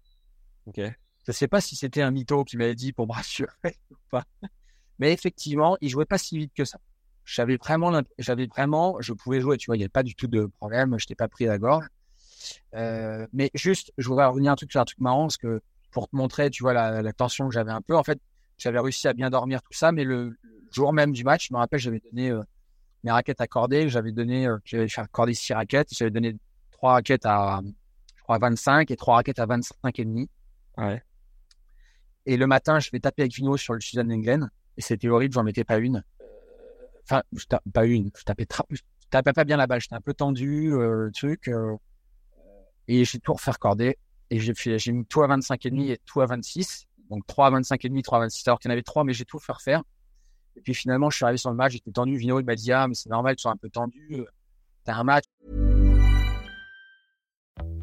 Ok. Je sais pas si c'était un mytho qui m'avait dit pour me rassurer ou pas. Mais effectivement, il jouait pas si vite que ça. J'avais vraiment, j'avais vraiment, je pouvais jouer, tu vois, il n'y avait pas du tout de problème, je t'ai pas pris à la gorge. Euh, mais juste, je voudrais revenir un truc sur un truc marrant, parce que pour te montrer, tu vois, la, tension que j'avais un peu, en fait, j'avais réussi à bien dormir tout ça, mais le, jour même du match, je me rappelle, j'avais donné euh, mes raquettes accordées, j'avais donné, euh, j'avais fait accorder six raquettes, j'avais donné trois raquettes à, je crois, à 25 et trois raquettes à 25 et demi. Ouais. Et le matin, je vais taper avec Vino sur le Suzanne Englen. Et c'était horrible, j'en mettais pas une. Enfin, je tape pas une. Je tapais, tra- je tapais pas bien la balle. J'étais un peu tendu, euh, truc. euh, et j'ai tout refait recorder. Et j'ai mis tout à 25 et tout à 26. Donc 3 à 25 et demi, 3 à 26. Alors qu'il y en avait 3, mais j'ai tout refaire. Et puis finalement, je suis arrivé sur le match, j'étais tendu. Vino, il m'a dit, ah, mais c'est normal, tu sois un peu tendu. T'as un match.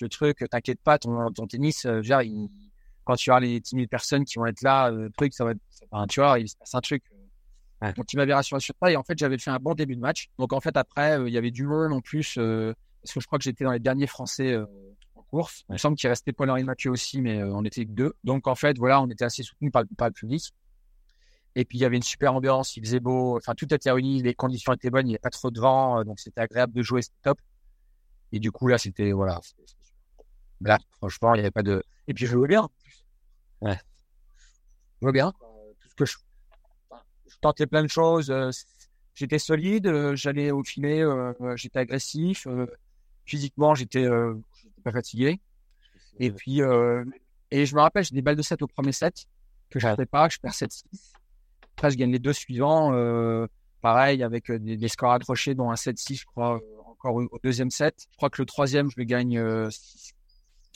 Le truc, t'inquiète pas, ton, ton tennis, euh, genre, il, quand tu as les 10 000 personnes qui vont être là, euh, le truc, ça va être, enfin, tu vois, il se passe un truc. Ouais. Donc, il m'avait rassuré sur ça. Et en fait, j'avais fait un bon début de match. Donc, en fait, après, euh, il y avait du monde en plus, euh, parce que je crois que j'étais dans les derniers Français euh, en course. Il me semble qu'il restait Paul-Henri Mathieu aussi, mais euh, on était que deux. Donc, en fait, voilà, on était assez soutenus par, par le public. Et puis, il y avait une super ambiance, il faisait beau. Enfin, tout était réuni, les conditions étaient bonnes, il n'y avait pas trop de vent, euh, donc c'était agréable de jouer, c'était top. Et du coup, là, c'était, voilà. Là, franchement, il n'y avait pas de. Et puis, je vois bien. Ouais. Je vois bien. Tout ce que je... je tentais plein de choses. Euh, j'étais solide. Euh, j'allais au filet. Euh, j'étais agressif. Physiquement, j'étais pas fatigué. Et puis, et je me rappelle, j'ai des balles de 7 au premier set que je n'avais pas. Je perds 7-6. Après, je gagne les deux suivants. Pareil, avec des, scores accrochés, dont un 7-6, je crois, encore au deuxième set. Je crois que le troisième, je le gagne 6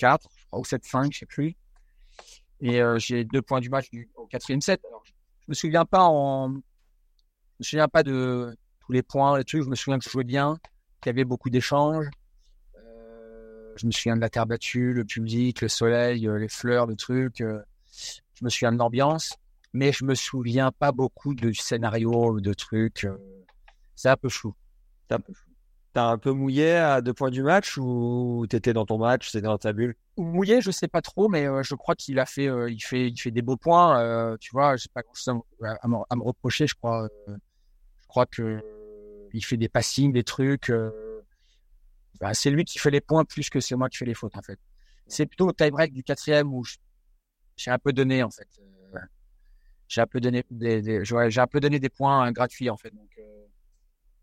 4 ou 7-5, je sais plus. Et euh, j'ai deux points du match du, au quatrième set. Je, je me souviens pas en, je me souviens pas de tous les points, les trucs. Je me souviens que je jouais bien, qu'il y avait beaucoup d'échanges. Euh, je me souviens de la terre battue, le public, le soleil, euh, les fleurs, le truc. je me souviens de l'ambiance, mais je me souviens pas beaucoup de, du scénario, de trucs. C'est un peu flou. C'est un peu flou. T'as un peu mouillé à deux points du match ou t'étais dans ton match, t'étais dans ta bulle? Mouillé, je sais pas trop, mais euh, je crois qu'il a fait, euh, il fait, il fait des beaux points. euh, tu vois, j'ai pas grand chose à, à me- à me reprocher. Je crois, euh, je crois que il fait des passings, des trucs. bah, c'est lui qui fait les points plus que c'est moi qui fais les fautes en fait. C'est plutôt au tie-break du quatrième où je- j'ai un peu donné en fait. J'ai un peu donné des, j'ai un peu donné des points gratuits en fait.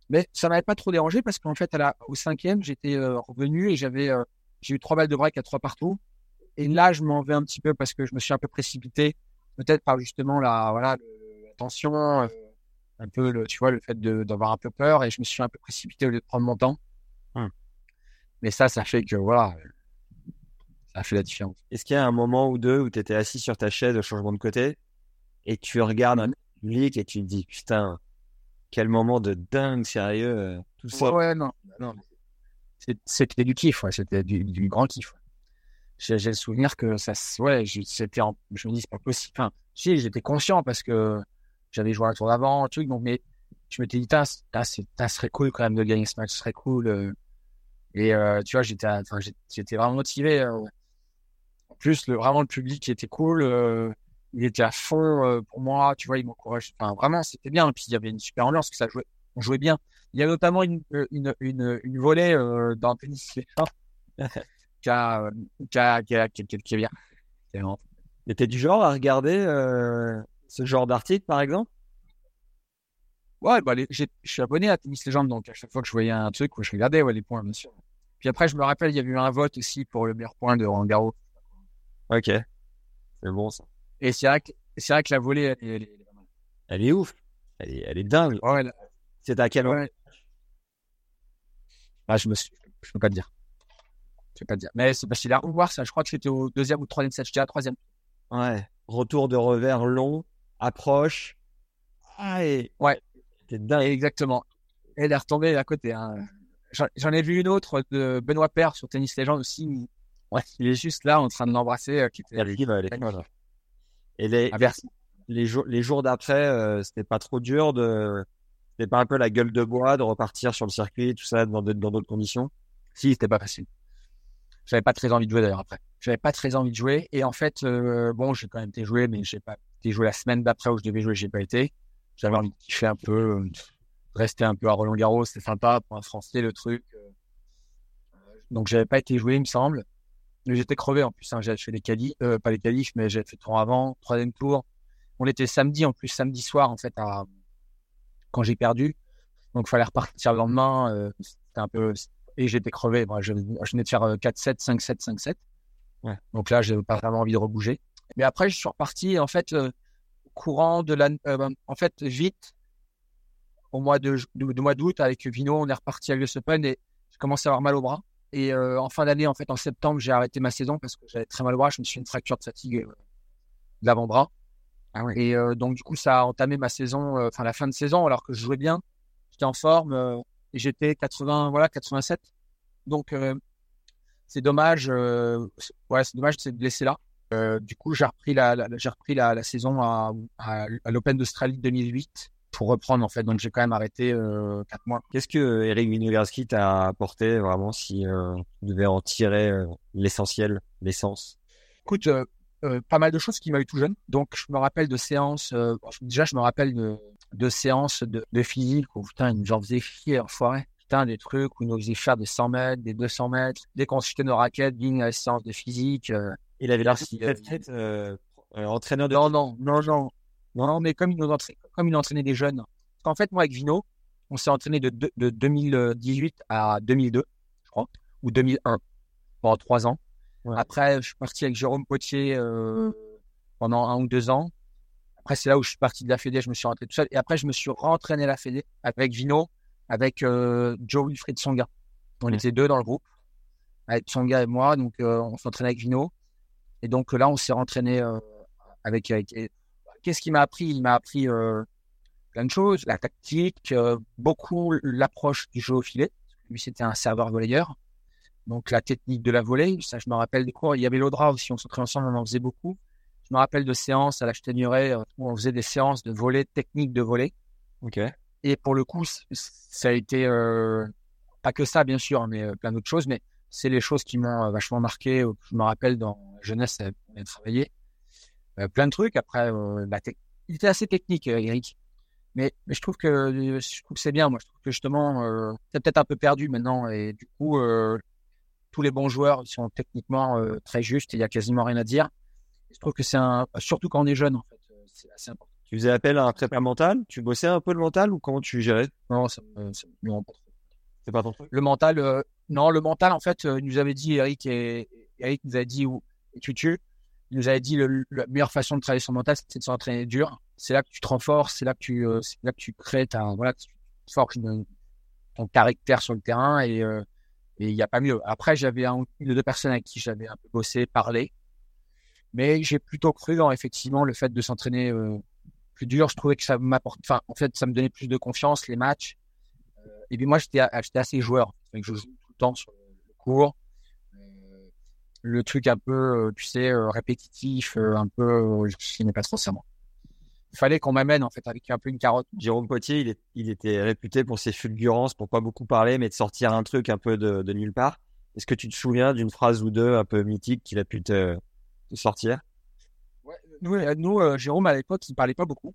Mais ça m'avait pas trop dérangé parce qu'en fait, à la, au cinquième, j'étais euh, revenu et j'avais, euh, j'ai eu trois balles de break à trois partout. Et là, je m'en vais un petit peu parce que je me suis un peu précipité, peut-être par justement la, voilà, la tension, euh, un peu le, tu vois, le fait d'avoir un peu peur et je me suis un peu précipité au lieu de prendre mon temps. Hum. Mais ça, ça fait que voilà, ça fait la différence. Est-ce qu'il y a un moment ou deux où t'étais assis sur ta chaise au changement de côté et tu regardes un public et tu te dis putain, quel moment de dingue sérieux, euh, tout ça. Ouais, non, non. C'est- C'était du kiff, ouais, c'était du, du grand kiff. ouais. J'ai j'ai le souvenir que ça, ouais, je- c'était, en- je me dis c'est pas possible. Enfin, si, j'étais conscient parce que j'avais joué un tour d'avant, truc, donc mais je m'étais dit, ça serait cool quand même de gagner ce match, ce serait cool. euh. Et euh, tu vois, j'étais, à- j'étais vraiment motivé. euh. En plus, le, vraiment le public qui était cool, euh, il était à fond euh, pour moi. Tu vois, il m'encourage. Enfin, vraiment, c'était bien. Et puis il y avait une super ambiance, que ça jouait, on jouait bien. Il y a notamment une, euh, une, une, une volée euh, dans tennis qui a, euh, qui a, qui a, qui qui qui. Qui t'es du genre à regarder euh, ce genre d'article par exemple? Ouais, bah, je suis abonné à Tennis Légende, donc à chaque fois que je voyais un truc, je regardais ouais, les points, bien sûr. Puis après, je me rappelle, il y avait eu un vote aussi pour le meilleur point de Roland Garros. Ok, c'est bon ça. Et c'est vrai que, c'est vrai que la volée, elle, est- elle elle. Elle est ouf, elle est, elle est dingue. Ouais, C'était à quel ouais. Ah, je me suis, je peux pas te dire. Je peux pas te dire. Mais c'est parce qu'il a revoir ça. Je crois que c'était au deuxième ou troisième set. J'étais à troisième. Ouais, retour de revers long, approche. Ah, et... Ouais. C'était dingue. Exactement. Et elle est retombée à côté. Hein. J'en ai vu une autre de Benoît Père sur Tennis Légende aussi. Ouais, il est juste là en train de l'embrasser. euh, qui était Elle arrive, elle est folle. Et les, Bercy. les jours, les jours d'après, euh, c'était pas trop dur de, c'était pas un peu la gueule de bois de repartir sur le circuit, tout ça, dans d'autres- dans conditions? Si, c'était pas facile. J'avais pas très envie de jouer d'ailleurs après. J'avais pas très envie de jouer. Et en fait, euh, bon, j'ai quand même été joué, mais j'ai pas été joué la semaine d'après où je devais jouer, j'ai pas été. J'avais envie de kiffer un peu, euh, de rester un peu à Roland Garros, c'était sympa pour un Français le truc. euh. Donc j'avais pas été joué, il me semble. J'étais crevé en plus. Hein. J'avais fait des qualifs, euh, pas les qualifs, mais j'avais fait le tour avant, troisième tour. On était samedi en plus, samedi soir en fait, à... quand j'ai perdu. Donc fallait repartir le lendemain. euh, c'était un peu et j'étais crevé. Moi, je, je venais de faire euh, 4-7, 5-7, 5-7. Ouais. Donc là, j'avais pas vraiment envie de rebouger. Mais après, je suis reparti. En fait, euh, courant de la, euh, en fait, vite, au mois de, de, mois d'août, avec Vino, on est reparti à l'US Open et j'ai commencé à avoir mal au bras. Et euh, en fin d'année, en fait, en septembre, j'ai arrêté ma saison parce que j'avais très mal au bras. Je me suis fait une fracture de fatigue euh, de l'avant-bras. Ah. Et euh, donc, du coup, ça a entamé ma saison, enfin la fin de saison, alors que je jouais bien. J'étais en forme et j'étais 80, voilà, 87. Donc, c'est dommage. ouais, c'est dommage de se blesser là. Du coup, j'ai repris la, la- j'ai repris la, la saison à, à, à l'Open d'Australie 2008 pour reprendre en fait. Donc, j'ai quand même arrêté euh, quatre mois. Qu'est-ce que Eric Winograski t'a apporté vraiment si euh, tu devais en tirer euh, l'essentiel, l'essence? Écoute, euh, euh, pas mal de choses qui m'a eu tout jeune. Donc, je me rappelle de séances. euh, déjà, je me rappelle de, de séances de, de physique où putain, ils nous en faisaient chier, enfoiré. Putain, des trucs où nous faisaient faire des 100 mètres, des 200 mètres. Dès qu'on jetait nos raquettes, bing, la séance de physique. euh, Il avait l'air euh, euh, euh, entraîneur de Non, non, non, non. Non, non, mais comme il nous entraînait, comme il entraînait des jeunes. Parce qu'en fait, moi, avec Vino, on s'est entraîné de, de, de 2018 à 2002, je crois, ou 2001, pendant trois ans. Ouais. Après, je suis parti avec Jérôme Potier euh, pendant un ou deux ans. Après, c'est là où je suis parti de la Fédé, je me suis rentré tout seul. Et après, je me suis rentraîné à la Fédé avec Vino, avec euh, Joe Wilfried Songa. On Ouais. était deux dans le groupe, avec Songa et moi. Donc, euh, on s'entraînait avec Vino. Et donc là, on s'est rentraîné euh, avec, avec qu'est-ce qu'il m'a appris? Il m'a appris euh, plein de choses, la tactique, euh, beaucoup l'approche du jeu au filet. Lui, c'était un serveur volleyeur. Donc la technique de la volée, ça, je me rappelle des cours. Il y avait l'Audra aussi, on s'entraînait ensemble, on en faisait beaucoup. Je me rappelle de séances à la Chetagneray euh, où on faisait des séances de volée, technique de volée. Ok. Et pour le coup, ça a été euh, pas que ça, bien sûr, mais euh, plein d'autres choses. Mais c'est les choses qui m'ont euh, vachement marqué. Je me rappelle dans la jeunesse, on a travaillé plein de trucs. Après, euh, la tec- il était assez technique, euh, Eric. Mais, mais je trouve que euh, je trouve que c'est bien. Moi, je trouve que justement, euh, c'est peut-être un peu perdu maintenant. Et du coup, euh, tous les bons joueurs, ils sont techniquement euh, très justes. Il y a quasiment rien à dire. Je trouve que c'est un, surtout quand on est jeune, en fait, euh, c'est assez important. Tu faisais appel à un prépa mental? Tu bossais un peu le mental ou comment tu gérais? Non, ça me, ça me non, pas trop. C'est pas ton truc? Le mental, euh, non, le mental, en fait, euh, il nous avait dit, Eric, et Eric nous a dit, ou et Tutu, il nous avait dit, le, la meilleure façon de travailler son mental, c'est de s'entraîner dur. C'est là que tu te renforces, c'est là que tu, euh, crées ta, voilà, tu ton caractère sur le terrain et euh, il n'y a pas mieux. Après, j'avais un, une ou deux personnes avec qui j'avais un peu bossé, parlé, mais j'ai plutôt cru dans effectivement le fait de s'entraîner euh, plus dur. Je trouvais que ça m'apporte, en fait, ça me donnait plus de confiance, les matchs. Et puis moi, j'étais assez joueur. Je joue tout le temps sur le. Euh, le truc un peu, euh, tu sais, euh, répétitif, euh, un peu, je n'aimais pas trop ça, moi. Il fallait qu'on m'amène, en fait, avec un peu une carotte. Jérôme Potier, il, est- il était réputé pour ses fulgurances, pour pas beaucoup parler, mais de sortir un truc un peu de, de nulle part. Est-ce que tu te souviens d'une phrase ou deux un peu mythique qu'il a pu te, te sortir? Nous, nous euh, Jérôme, à l'époque, il parlait pas beaucoup.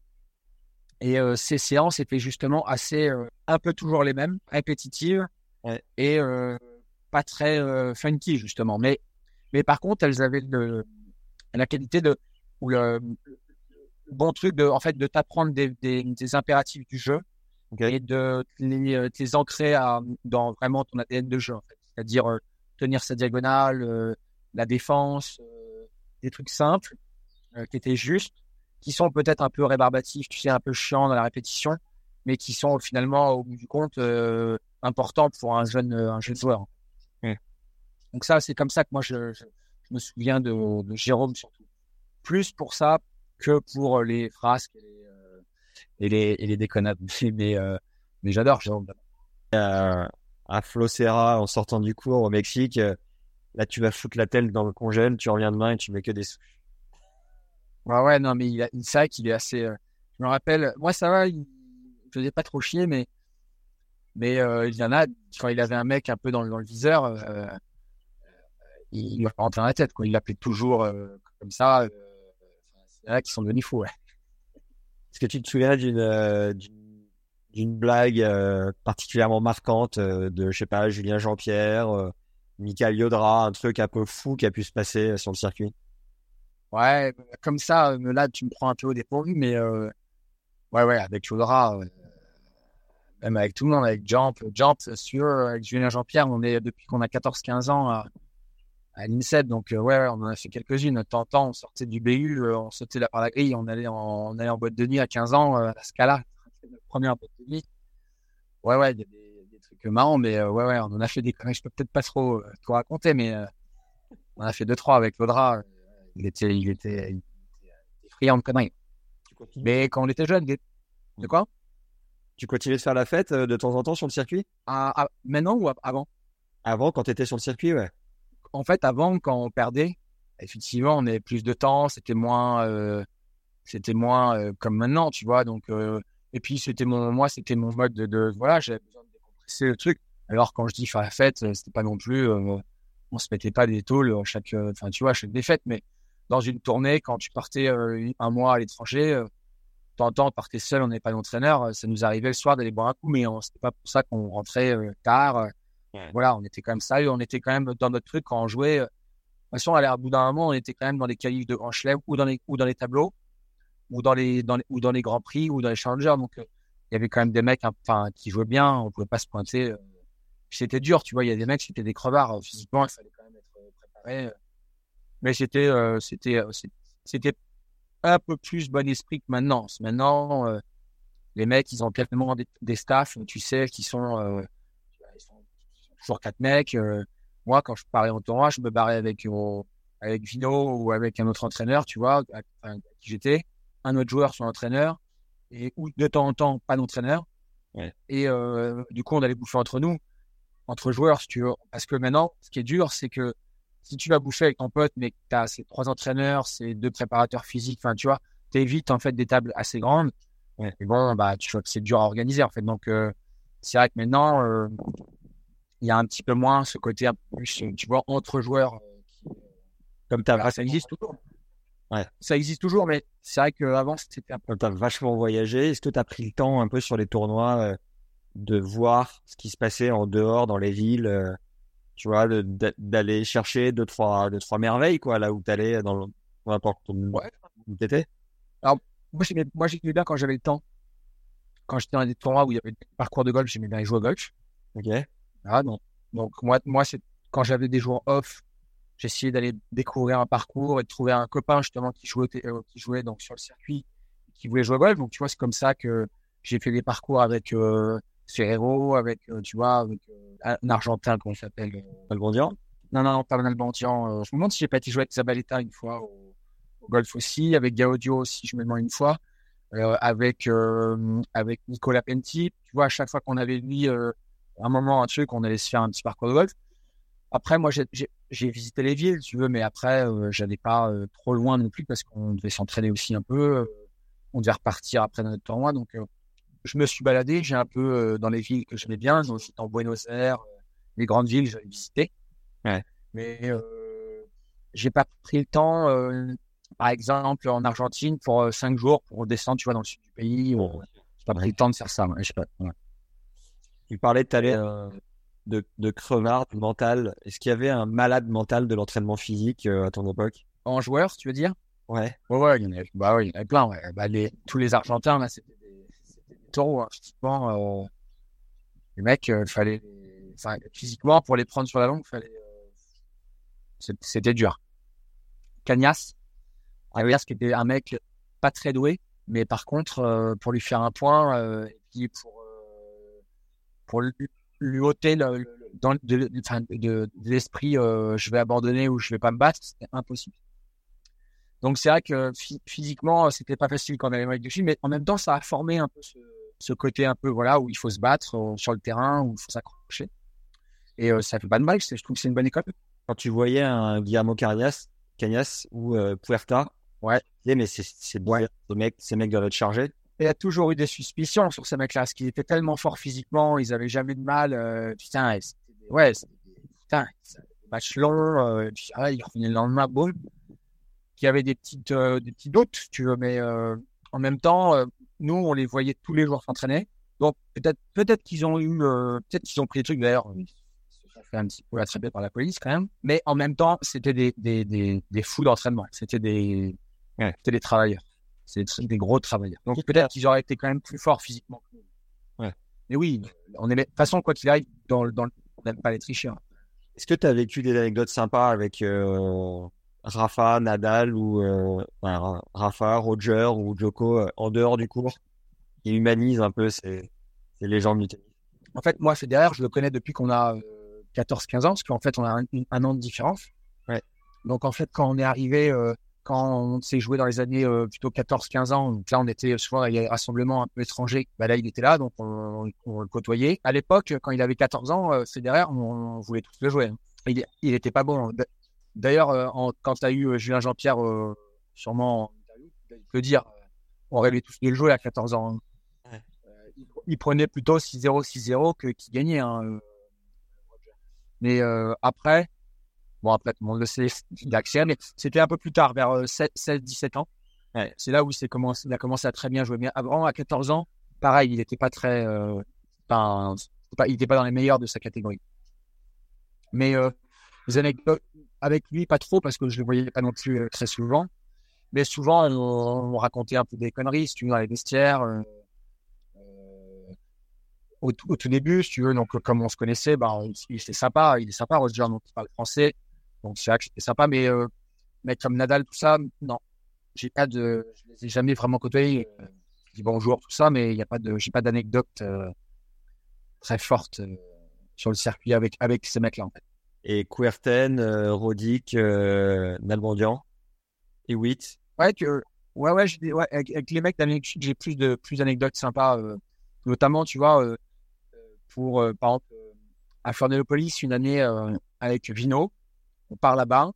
Et euh, ces séances étaient justement assez, euh, un peu toujours les mêmes, répétitives Ouais. et pas très funky, justement. Mais, mais par contre, elles avaient le, la qualité de, ou le, le bon truc de, en fait, de t'apprendre des, des, des impératifs du jeu Ok. et de te les, euh, te les ancrer à, dans vraiment ton ADN de jeu, en fait. C'est-à-dire euh, tenir sa diagonale, euh, la défense, euh, des trucs simples euh, qui étaient justes, qui sont peut-être un peu rébarbatifs, tu sais, un peu chiants dans la répétition, mais qui sont finalement, au bout du compte, euh, importants pour un jeune, euh, un jeune joueur. Donc ça, c'est comme ça que moi, je, je, je me souviens de, de Jérôme surtout. Plus pour ça que pour les frasques et les, euh, et les, et les déconnades. Mais, euh, mais j'adore Jérôme. Euh, à Flocera, en sortant du cours au Mexique, euh, là tu vas foutre la tête dans le congèle, tu reviens demain et tu mets que des sous. Ouais, ouais, non, mais il a, c'est vrai qu'il est assez. euh, je me rappelle, moi ça va, il me faisait pas trop chier, mais mais euh, il y en a quand il avait un mec un peu dans, le- dans le viseur, euh, il, lui rentrait dans la tête, quoi. Il l'appelait toujours euh, comme ça. Euh, c'est là qui sont devenus fous, ouais. Est-ce que tu te souviens d'une euh, d'une blague particulièrement marquante de, je sais pas, Julien Jean-Pierre, Michael Yodra, un truc un peu fou qui a pu se passer sur le circuit? Ouais, comme ça, là tu me prends un peu au dépourvu, mais euh, ouais, ouais, avec euh, même avec tout le monde, avec Jump, Jump, sûr, avec Julien Jean-Pierre, on est depuis qu'on a 14-15 ans à, à l'INSEP. Donc, euh, ouais, ouais, on en a fait quelques-unes. De temps on sortait du BU, euh, on sautait là par la grille, on allait en, on allait en boîte de nuit à 15 ans, euh, à la Scala, notre première boîte de nuit. Ouais, ouais, il y a des, des trucs marrants, mais euh, ouais, ouais, on en a fait des conneries. Je peux peut-être pas trop tout raconter, mais on a fait deux, trois avec l'Audra. Euh, Il était, il était, il était, friand de conneries. Mais quand on était jeune, des- de quoi? Tu continuais de faire la fête de temps en temps sur le circuit? Ah, ah, Maintenant ou avant? Avant, quand tu étais sur le circuit, ouais. En fait, avant, quand on perdait, effectivement, on avait plus de temps, c'était moins, euh, c'était moins euh, comme maintenant, tu vois. Donc, euh, et puis c'était mon, moi, c'était mon mode de, voilà, j'avais besoin de décompresser le truc. Alors quand je dis faire la fête, c'était pas non plus, on se mettait pas des tôles chaque, enfin, tu vois, chaque défaite, mais dans une tournée, quand tu partais un mois à l'étranger, de temps on seul, on n'avait pas d'entraîneur, ça nous arrivait le soir d'aller boire un coup, mais c'était pas pour ça qu'on rentrait tard. Voilà, on était quand même sérieux, on était quand même dans notre truc quand on jouait. euh, De toute façon, à bout d'un moment, on était quand même dans les qualifs de Grand Chelem ou dans les ou dans les tableaux ou dans les dans ou dans les grands prix ou dans les challengers. Donc, euh, il y avait quand même des mecs, hein, enfin, qui jouaient bien. On pouvait pas se pointer. euh, C'était dur, tu vois. Il y a des mecs, c'était des crevards physiquement. Il fallait quand même être préparé. Mais c'était c'était c'était un peu plus bon esprit que maintenant. Maintenant, les mecs, ils ont tellement des, des staffs, tu sais, qui sont, euh, ils sont, ils sont toujours quatre mecs. euh. moi, quand je parlais en tournoi, je me barrais avec euh, avec Vino ou avec un autre entraîneur, tu vois, à, à qui j'étais, un autre joueur, son entraîneur, et ou de temps en temps pas d'entraîneur. Ouais. Et euh, du coup, on allait bouffer entre nous, entre joueurs, si tu veux. Parce que maintenant, ce qui est dur, c'est que si tu vas bouffer avec ton pote, mais que tu as ces trois entraîneurs, ces deux préparateurs physiques, enfin, tu vois, t'évites en fait des tables assez grandes. Ouais. Et bon, bah, tu vois que c'est dur à organiser en fait. Donc, euh, c'est vrai que maintenant, euh, il y a un petit peu moins ce côté un peu plus, tu vois, entre joueurs. euh, euh, Comme voilà, ça existe toujours. Ouais. Ça existe toujours, mais c'est vrai qu'avant, c'était un peu. Comme t'as vachement voyagé, est-ce que t'as pris le temps un peu sur les tournois euh, de voir ce qui se passait en dehors, dans les villes, euh, tu vois, d'aller chercher deux trois, deux, trois merveilles, quoi, là où t'allais, dans le, peu importe où Ouais. où t'étais? Moi, j'aimais, bien quand j'avais le temps. Quand j'étais dans des tournois où il y avait des parcours de golf, j'aimais bien jouer au golf. Ok. Voilà, donc, donc moi, moi c'est quand j'avais des jours off, j'essayais d'aller découvrir un parcours et de trouver un copain justement qui jouait, euh, qui jouait donc sur le circuit, qui voulait jouer au golf. Donc tu vois, c'est comme ça que j'ai fait des parcours avec euh, Ferrero, avec euh, tu vois, avec euh, un Argentin il s'appelle. Albondian non, non, non, pas Manal Bantian. Euh, je me demande si j'ai pas été jouer avec Zabaleta une fois au, au golf aussi, avec Gaudio aussi, je me demande une fois, avec avec Nicolas Penti. Tu vois, à chaque fois qu'on avait lui un moment un truc, on allait se faire un petit parcours de golf. Après, moi, j'ai- j'ai j'ai visité les villes, tu veux, mais après, euh, j'allais pas euh, trop loin non plus parce qu'on devait s'entraîner aussi un peu. euh, on devait repartir après notre tournoi, donc euh, je me suis baladé. J'ai un peu dans les villes que j'aimais bien, donc j'étais en Buenos Aires, les grandes villes, j'avais visité. Ouais. Mais j'ai pas pris le temps, par exemple, en Argentine pour cinq jours pour descendre, tu vois, dans le sud du pays. euh, j'ai pas pris Ouais. le temps de faire ça. ouais, je sais pas. Tu parlais tout à l'heure euh, de, de crevard, de mental. Est-ce qu'il y avait un malade mental de l'entraînement physique euh, à ton époque? En joueur, tu veux dire? Ouais. Ouais, ouais, il y en avait, bah ouais, il y en avait plein. Ouais. Bah, les, tous les Argentins, là, c'était des, taureaux. Hein. Physiquement, euh, les mecs, euh, fallait, enfin, physiquement, pour les prendre sur la longue, fallait, c'était dur. Cagnas, Cagnas qui était un mec pas très doué, mais par contre, pour lui faire un point, et puis pour, pour lui, lui ôter le, le- dans, de, de, enfin, de, de l'esprit, euh, je vais abandonner ou je vais pas me battre, c'était impossible. Donc c'est vrai que phy- physiquement, c'était pas facile quand on avait avec dessus, mais en même temps, ça a formé un peu ce, ce côté un peu voilà où il faut se battre euh, sur le terrain, où il faut s'accrocher. Et euh, ça fait pas de mal, je trouve que c'est une bonne école. Quand tu voyais un Guillermo Cañas, Cañas ou euh, Puerta, Ouais. tu disais, mais c'est ces mecs, ces mecs doivent être chargés. Il y a toujours eu des suspicions sur ces mecs-là, parce qu'ils étaient tellement forts physiquement, ils avaient jamais de mal. euh, putain, ouais, putain, des matchs longs. Euh, ah, ils revenaient le lendemain, boum. Qui avait des petites, euh, des petits doutes, si tu veux, mais euh, en même temps, nous, on les voyait tous les jours s'entraîner. Donc peut-être, peut-être qu'ils ont eu, peut-être qu'ils ont pris des trucs d'ailleurs. Ils se sont fait un petit peu attraper par la police quand même. Mais en même temps, c'était des, des, des, des fous d'entraînement. C'était des, Ouais. c'était des travailleurs. C'est des, gros travailleurs. Donc peut-être qu'ils auraient été quand même plus forts physiquement. Ouais. Mais oui, on. De toute façon, quoi qu'il arrive, dans, le- dans, on n'aime pas les tricheurs. Est-ce que tu as vécu des anecdotes sympas avec euh, Rafa, Nadal ou euh, enfin, Rafa, Roger ou Djoko euh, en dehors du cours qui humanise un peu ces, ces légendes du tennis? En fait, moi, Federer, je le connais depuis qu'on a 14-15 ans, parce qu'en fait, on a un, un, an de différence. Ouais. Donc, en fait, quand on est arrivé, euh, quand on s'est joué dans les années euh, plutôt 14-15 ans, donc là, on était souvent il y a des rassemblements un peu étrangers. Bah, là, il était là, donc on, on, le côtoyait. À l'époque, quand il avait 14 ans, euh, Federer, on, on voulait tous le jouer. Hein. Il, il était pas bon. D'ailleurs, euh, quand tu as eu Julien Jean-Pierre, sûrement, il peut dire, on rêvait tous de le jouer à 14 ans. Hein. Ouais. Il, il, prenait plutôt 6-0, 6-0 que qu'il gagnait. Hein. Mais euh, après, bon, après, tout le monde le sait, il mais c'était un peu plus tard, vers 16-17 ans. Ouais, c'est là où c'est commencé, il a commencé à très bien jouer. Mais avant, à 14 ans, pareil, il n'était pas très, euh, pas, il n'était pas dans les meilleurs de sa catégorie. Mais euh, les anecdotes avec lui, pas trop, parce que je le voyais pas non plus euh, très souvent. Mais souvent, on, on, racontait un peu des conneries, si tu veux, dans les vestiaires. Euh, au, au, tout début, si tu veux, donc comme on se connaissait, bah, il était sympa, il est sympa, Roger, donc il parle français, donc c'est vrai que c'était sympa, mais, euh, mais comme Nadal, tout ça, non, j'ai pas de, je les ai jamais vraiment côtoyés. Euh, je dis bonjour, tout ça, mais il y a pas de, j'ai pas d'anecdote euh, très forte euh, sur le circuit avec avec ces mecs-là en fait. Et Querten, Rodic, euh, Nalbandian et Witt. Ouais, que, ouais, ouais, ouais avec, avec, les mecs j'ai plus de plus d'anecdotes sympas, notamment, tu vois pour, par exemple, à Florianopolis, une année avec Vino. On part là-bas.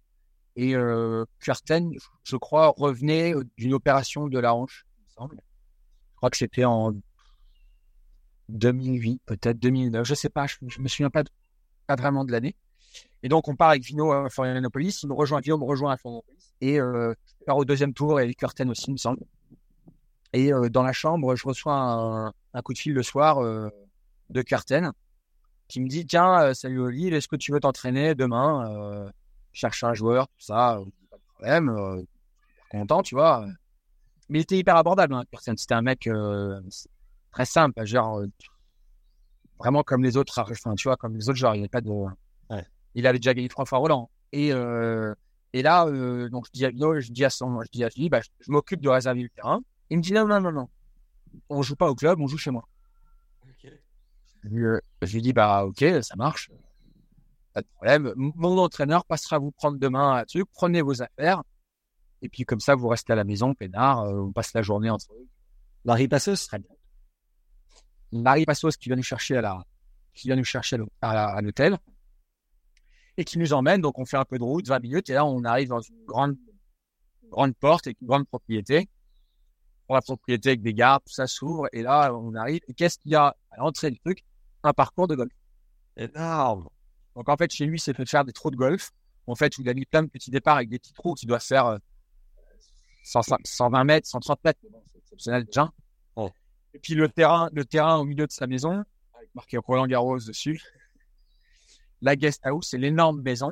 Et euh, Curtin, je crois, revenait d'une opération de la hanche, il me semble. Je crois que c'était en 2008, peut-être 2009, je sais pas, je, je me souviens pas, vraiment de l'année. Et donc, on part avec Vino à Florianopolis. Il me rejoint, Vino me rejoint à Florianopolis. Et euh, je pars au deuxième tour et Curtin aussi, il me semble. Et euh, dans la chambre, je reçois un, coup de fil le soir. Euh, de Curten qui me dit tiens euh, salut Oli est-ce que tu veux t'entraîner demain euh, chercher un joueur tout ça pas de problème euh, content tu vois. Mais il était hyper abordable hein, Curten c'était un mec euh, très simple genre vraiment comme les autres enfin tu vois comme les autres genre il n'y pas de ouais. il avait déjà gagné trois fois Roland. Et et là donc je dis à je dis à son je dis à lui bah, je, je m'occupe de réserver le terrain. Il me dit non non non non. On joue pas au club on joue chez moi. Je, je lui dis, bah, ok, ça marche. Pas de problème. Mon entraîneur passera vous prendre demain là-dessus. Prenez vos affaires. Et puis, comme ça, vous restez à la maison, peinard. Euh, on passe la journée entre eux. Marie Passos? Très bien. Marie Passos qui vient nous chercher à la, qui vient nous chercher à l'hôtel. Et qui nous emmène. Donc, on fait un peu de route, 20 minutes. Et là, on arrive dans une grande, grande porte et une grande propriété pour la propriété avec des gardes, tout ça s'ouvre, et là, on arrive. Et qu'est-ce qu'il y a? À l'entrée du truc Un parcours de golf. Énorme. Donc, en fait, chez lui, c'est fait faire des trous de golf. En fait, il a mis plein de petits départs avec des petits trous qui doivent faire 100, 120 mètres, 130 mètres. C'est exceptionnel déjà. Oh. Et puis, le terrain, le terrain au milieu de sa maison, avec marqué Roland Garros dessus. La guest house, c'est l'énorme maison.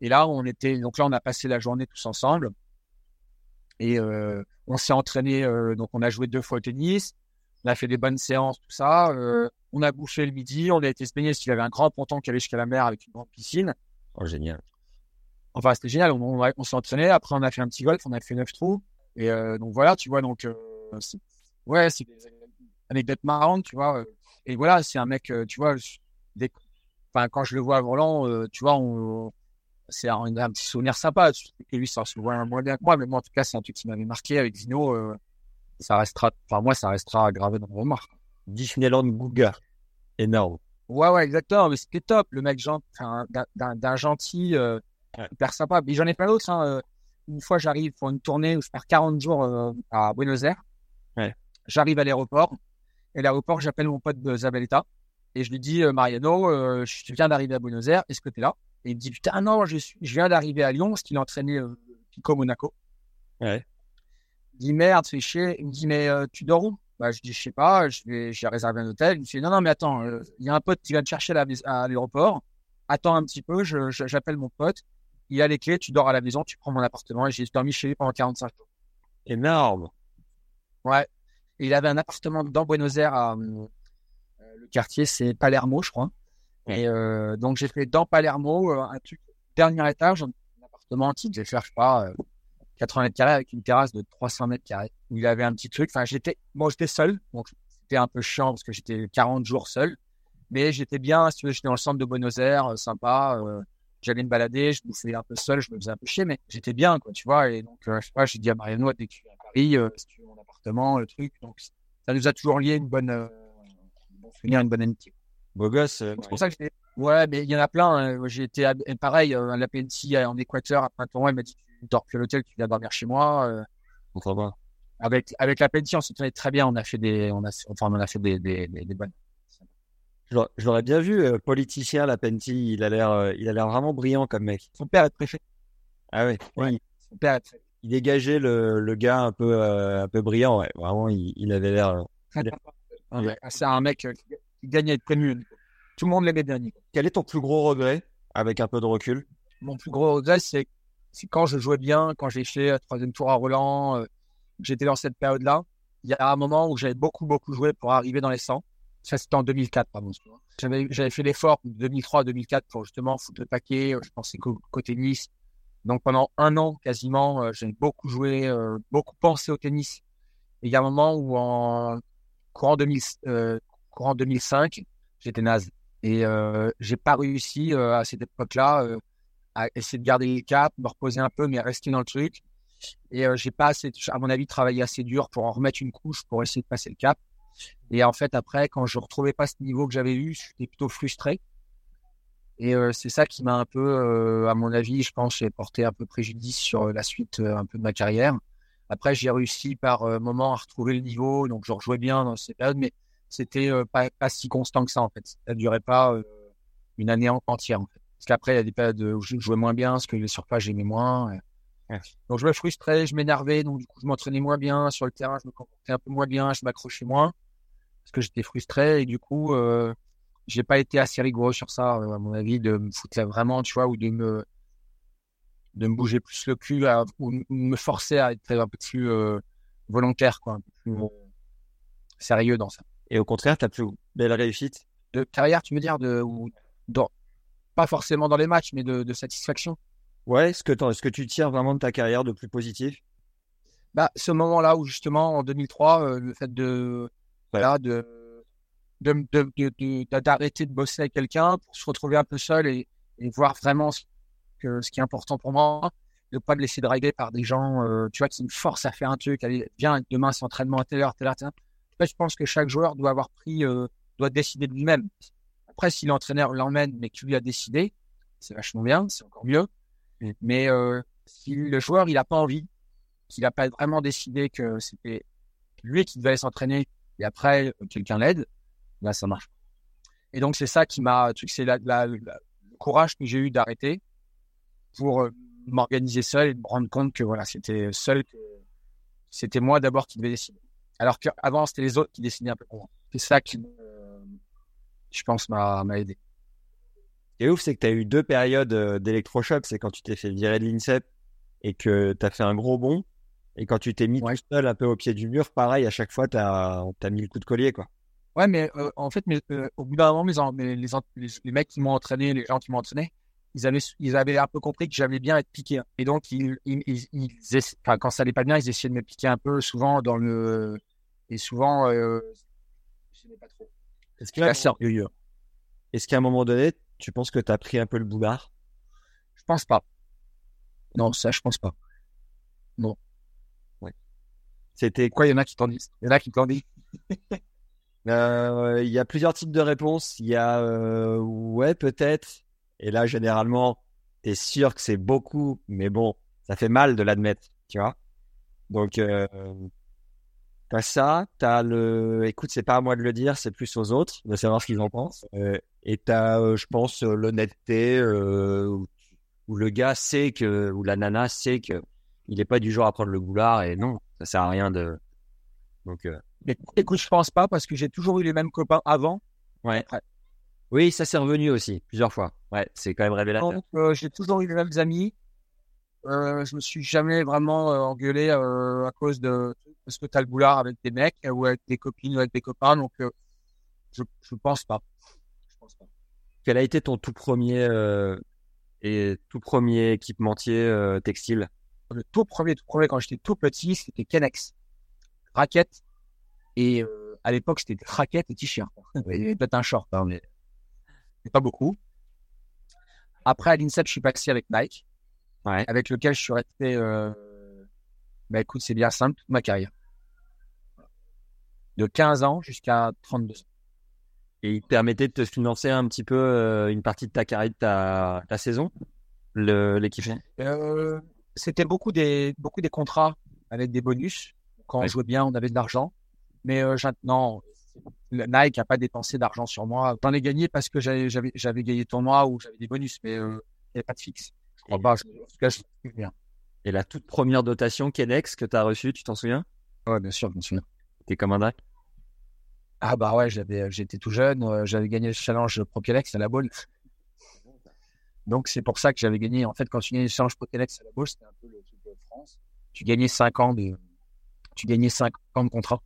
Et là, on était, donc là, on a passé la journée tous ensemble. Et euh, on s'est entraîné, euh, donc on a joué deux fois au tennis, on a fait des bonnes séances, tout ça. Euh, on a bouffé le midi, on a été se baigner parce qu'il y avait un grand ponton qui allait jusqu'à la mer avec une grande piscine. Oh, génial. Enfin, c'était génial. On, on, on s'est entraîné. Après, on a fait un petit golf, on a fait neuf trous. Et euh, donc voilà, tu vois, donc c'est, ouais, c'est des anecdotes marrantes, tu vois. Et voilà, c'est un mec, tu vois, des, enfin, quand je le vois à Roland, tu vois, on, c'est un, un, petit souvenir sympa. Et lui, ça se voit moins bien que moi, mais moi, en tout cas, c'est un truc qui m'avait marqué avec Zino. Euh, ça restera, enfin, moi, ça restera gravé dans mon mémoire. Disneyland Gouga. Énorme. Ouais, ouais, exactement. Mais c'était top. Le mec, d'un gentil, euh, ouais. hyper sympa. Mais j'en ai pas d'autres. Hein. Euh, une fois, j'arrive pour une tournée où je pars 40 jours euh, à Buenos Aires. Ouais. J'arrive à l'aéroport. Et l'aéroport, j'appelle mon pote de Zabeleta. Et je lui dis, Mariano, je viens d'arriver à Buenos Aires. Est-ce que tu es là? Et il me dit, putain, non, je, suis, je viens d'arriver à Lyon, parce qu'il a entraîné euh, Pico Monaco. Ouais. Il dit, merde, c'est chier. Il me dit, mais euh, tu dors où? Bah, Je dis, je sais pas, j'ai réservé un hôtel. Il me dit, non, non, mais attends, il euh, y a un pote qui vient te chercher à l'aéroport. Attends un petit peu, j'appelle mon pote. Il a les clés, tu dors à la maison, tu prends mon appartement. Et j'ai dormi chez lui pendant 45 jours. Énorme. Ouais. Et il avait un appartement dans Buenos Aires, à, le quartier, c'est Palermo, je crois. Et euh, donc j'ai fait dans Palermo euh, un truc dernier étage, un appartement antique. J'ai fait, je sais pas, 80 mètres carrés avec une terrasse de 300 mètres carrés. Où il avait un petit truc. Enfin, j'étais, moi, j'étais seul, donc c'était un peu chiant parce que j'étais 40 jours seul. Mais j'étais bien, si tu veux, j'étais dans le centre de Buenos Aires, sympa. J'allais me balader, je bouffais un peu seul, je me faisais un peu chier, mais j'étais bien, quoi, tu vois. Et donc, je sais pas, j'ai dit à Mariano, dès que tu à Paris, si tu veux mon appartement, le truc. Donc, ça nous a toujours lié une bonne, euh, une bonne amitié. Beau gosse. c'est pour ça que j'étais. Ouais, mais il y en a plein. Hein. J'ai été pareil à la PNC en Équateur à printemps. Elle m'a dit dors plus à l'hôtel, tu viens dormir chez moi. Euh. On Avec avec la PNC, on se tenait très bien. On a fait des, on a, enfin, on a fait des, des, des, bonnes. Je l'aurais bien vu, euh, politicien, la il a l'air, il a l'air vraiment brillant comme mec. Son père est préfet. Ah ouais. Oui. Son père est préfet il dégageait le, le gars un peu, euh, un peu brillant. Ouais. Vraiment, il, il avait l'air. Euh, c'est un mec euh, qui gagnait à être connu. Tout le monde l'aimait bien. Quel est ton plus gros regret avec un peu de recul? Mon plus gros regret, c'est quand je jouais bien, quand j'ai fait le troisième tour à Roland, j'étais dans cette période-là. Il y a un moment où j'avais beaucoup, beaucoup joué pour arriver dans les 100. Ça, c'était en 2004, pardon. J'avais fait l'effort de 2003-2004 pour justement foutre le paquet. Je pensais côté Nice, donc pendant un an quasiment, euh, j'ai beaucoup joué, euh, beaucoup pensé au tennis. Et il y a un moment où en courant, 2000, euh, courant 2005, j'étais naze. Et euh, j'ai pas réussi à cette époque-là à essayer de garder le cap, me reposer un peu, mais rester dans le truc. Et j'ai pas assez, à mon avis, travaillé assez dur pour en remettre une couche pour essayer de passer le cap. Et en fait, après, quand je retrouvais pas ce niveau que j'avais eu, j'étais plutôt frustré. Et euh, c'est ça qui m'a un peu, euh, à mon avis, je pense, porté un peu préjudice sur la suite euh, un peu de ma carrière. Après, j'ai réussi par moment à retrouver le niveau, donc je rejouais bien dans ces périodes, mais c'était pas, pas, si constant que ça en fait. Ça ne durait pas une année entière en fait. Parce qu'après, il y a des périodes où je jouais moins bien, parce que les surfaces j'aimais moins. Donc je me frustrais, je m'énervais, donc du coup je m'entraînais moins bien. Sur le terrain, je me comportais un peu moins bien, je m'accrochais moins parce que j'étais frustré. Et du coup euh, j'ai pas été assez rigoureux sur ça, euh, à mon avis, de me foutre là vraiment, tu vois, ou de me, de me bouger plus le cul, ou me forcer à être un peu plus euh, volontaire, quoi, un peu plus euh, sérieux dans ça. Et au contraire, ta plus belle réussite? De carrière, tu veux dire, de, ou dans, pas forcément dans les matchs, mais de, de satisfaction. Ouais, ce que, ce que tu tires vraiment de ta carrière de plus positif? Bah, ce moment-là où justement en 2003, le fait de, voilà, de de, d'arrêter de, bosser avec quelqu'un pour se retrouver un peu seul et, et voir vraiment ce, que, ce qui est important pour moi, de pas me laisser driver par des gens, euh, tu vois, qui me forcent à faire un truc, allez, viens, demain c'est entraînement à telle heure, telle heure, telle heure. je pense que chaque joueur doit avoir pris, euh, doit décider de lui-même. Après, si l'entraîneur l'emmène, mais que lui a décidé, c'est vachement bien, c'est encore mieux. Mm. Mais euh, si le joueur, il a pas envie, qu'il a pas vraiment décidé que c'était lui qui devait s'entraîner et après quelqu'un l'aide, là, ça marche. Et donc, c'est ça qui m'a, c'est la, la, le courage que j'ai eu d'arrêter pour euh, m'organiser seul et me rendre compte que voilà, c'était seul que c'était moi d'abord qui devais décider. Alors qu'avant, c'était les autres qui décidaient un peu pour moi. C'est ça qui, je pense, m'a, aidé. Et ouf, c'est que tu as eu deux périodes euh, d'électrochoc. C'est quand tu t'es fait virer de l'INSEP et que tu as fait un gros bond. Et quand tu t'es mis seul un peu au pied du mur, pareil, à chaque fois, tu as, mis le coup de collier, quoi. Ouais, mais euh, en fait, mais, euh, au bout d'un moment, les, les, les, mecs qui m'ont entraîné, les gens qui m'ont entraîné, ils avaient, ils avaient un peu compris que j'aimais bien être piqué. Et donc, ils, ils, ils, enfin, quand ça allait pas bien, ils essayaient de me piquer un peu, souvent dans le. Et souvent, euh, je pas trop. Est-ce qu'à un moment donné, tu penses que tu as pris un peu le boulard? Je pense pas. Non, ça, je pense pas. Non. C'était quoi Il y en a qui t'en disent? Il y en a qui t'en disent. Euh, il y a plusieurs types de réponses. Il y a euh, ouais, peut-être. Et là, généralement, tu es sûr que c'est beaucoup, mais bon, ça fait mal de l'admettre, tu vois? Donc, euh, t'as ça, t'as le, écoute, c'est pas à moi de le dire, c'est plus aux autres de savoir ce qu'ils en pensent. Euh, et t'as, euh, je pense, l'honnêteté où, où, le gars sait que, ou la nana sait que il est pas du genre à prendre le boulard et non, ça sert à rien de. Donc, mais écoute, je pense pas parce que j'ai toujours eu les mêmes copains avant. Ouais. Oui, ça s'est revenu aussi plusieurs fois. Ouais, c'est quand même révélateur. Euh, j'ai toujours eu les mêmes amis. Euh, je me suis jamais vraiment euh, engueulé euh, à cause de parce que t'as le boulard avec des mecs ou avec des copines ou avec des copains. Donc, je je pense pas. Je pense pas. Quel a été ton tout premier euh, et tout premier équipementier euh, textile? Le tout premier, tout premier, quand j'étais tout petit, c'était Kenex. Raquette. Et euh, à l'époque, c'était raquette et t-shirt. Peut-être un short, hein, mais... pas beaucoup. Après, à l'INSEP, je suis passé avec Nike, Ouais. avec lequel je suis resté. Euh... Bah écoute, c'est bien simple, toute ma carrière. De 15 ans jusqu'à 32 ans. Et il permettait de te financer un petit peu euh, une partie de ta carrière, de ta, ta saison, l'équipement. Euh, c'était beaucoup des, beaucoup des contrats avec des bonus. Quand on jouait bien, on avait de l'argent. Mais euh, non, Nike n'a pas dépensé d'argent sur moi. J'en ai gagné parce que j'avais, gagné le tournoi ou j'avais des bonus, mais euh, il n'y avait pas de fixe. Je crois pas. je- En tout cas, je souviens. Et la toute première dotation Kenex que tu as reçue, tu t'en souviens? Ouais, bien sûr, je me souviens. T'es comme un dingue. Ah bah ouais, j'avais, j'étais tout jeune, euh, j'avais gagné le challenge Propelex à la boule. Donc c'est pour ça que j'avais gagné. En fait, quand tu gagnais le challenge Propelex à la boule, c'était un peu le truc de France. Tu gagnais 5 ans de, tu gagnais 5 ans de contrat.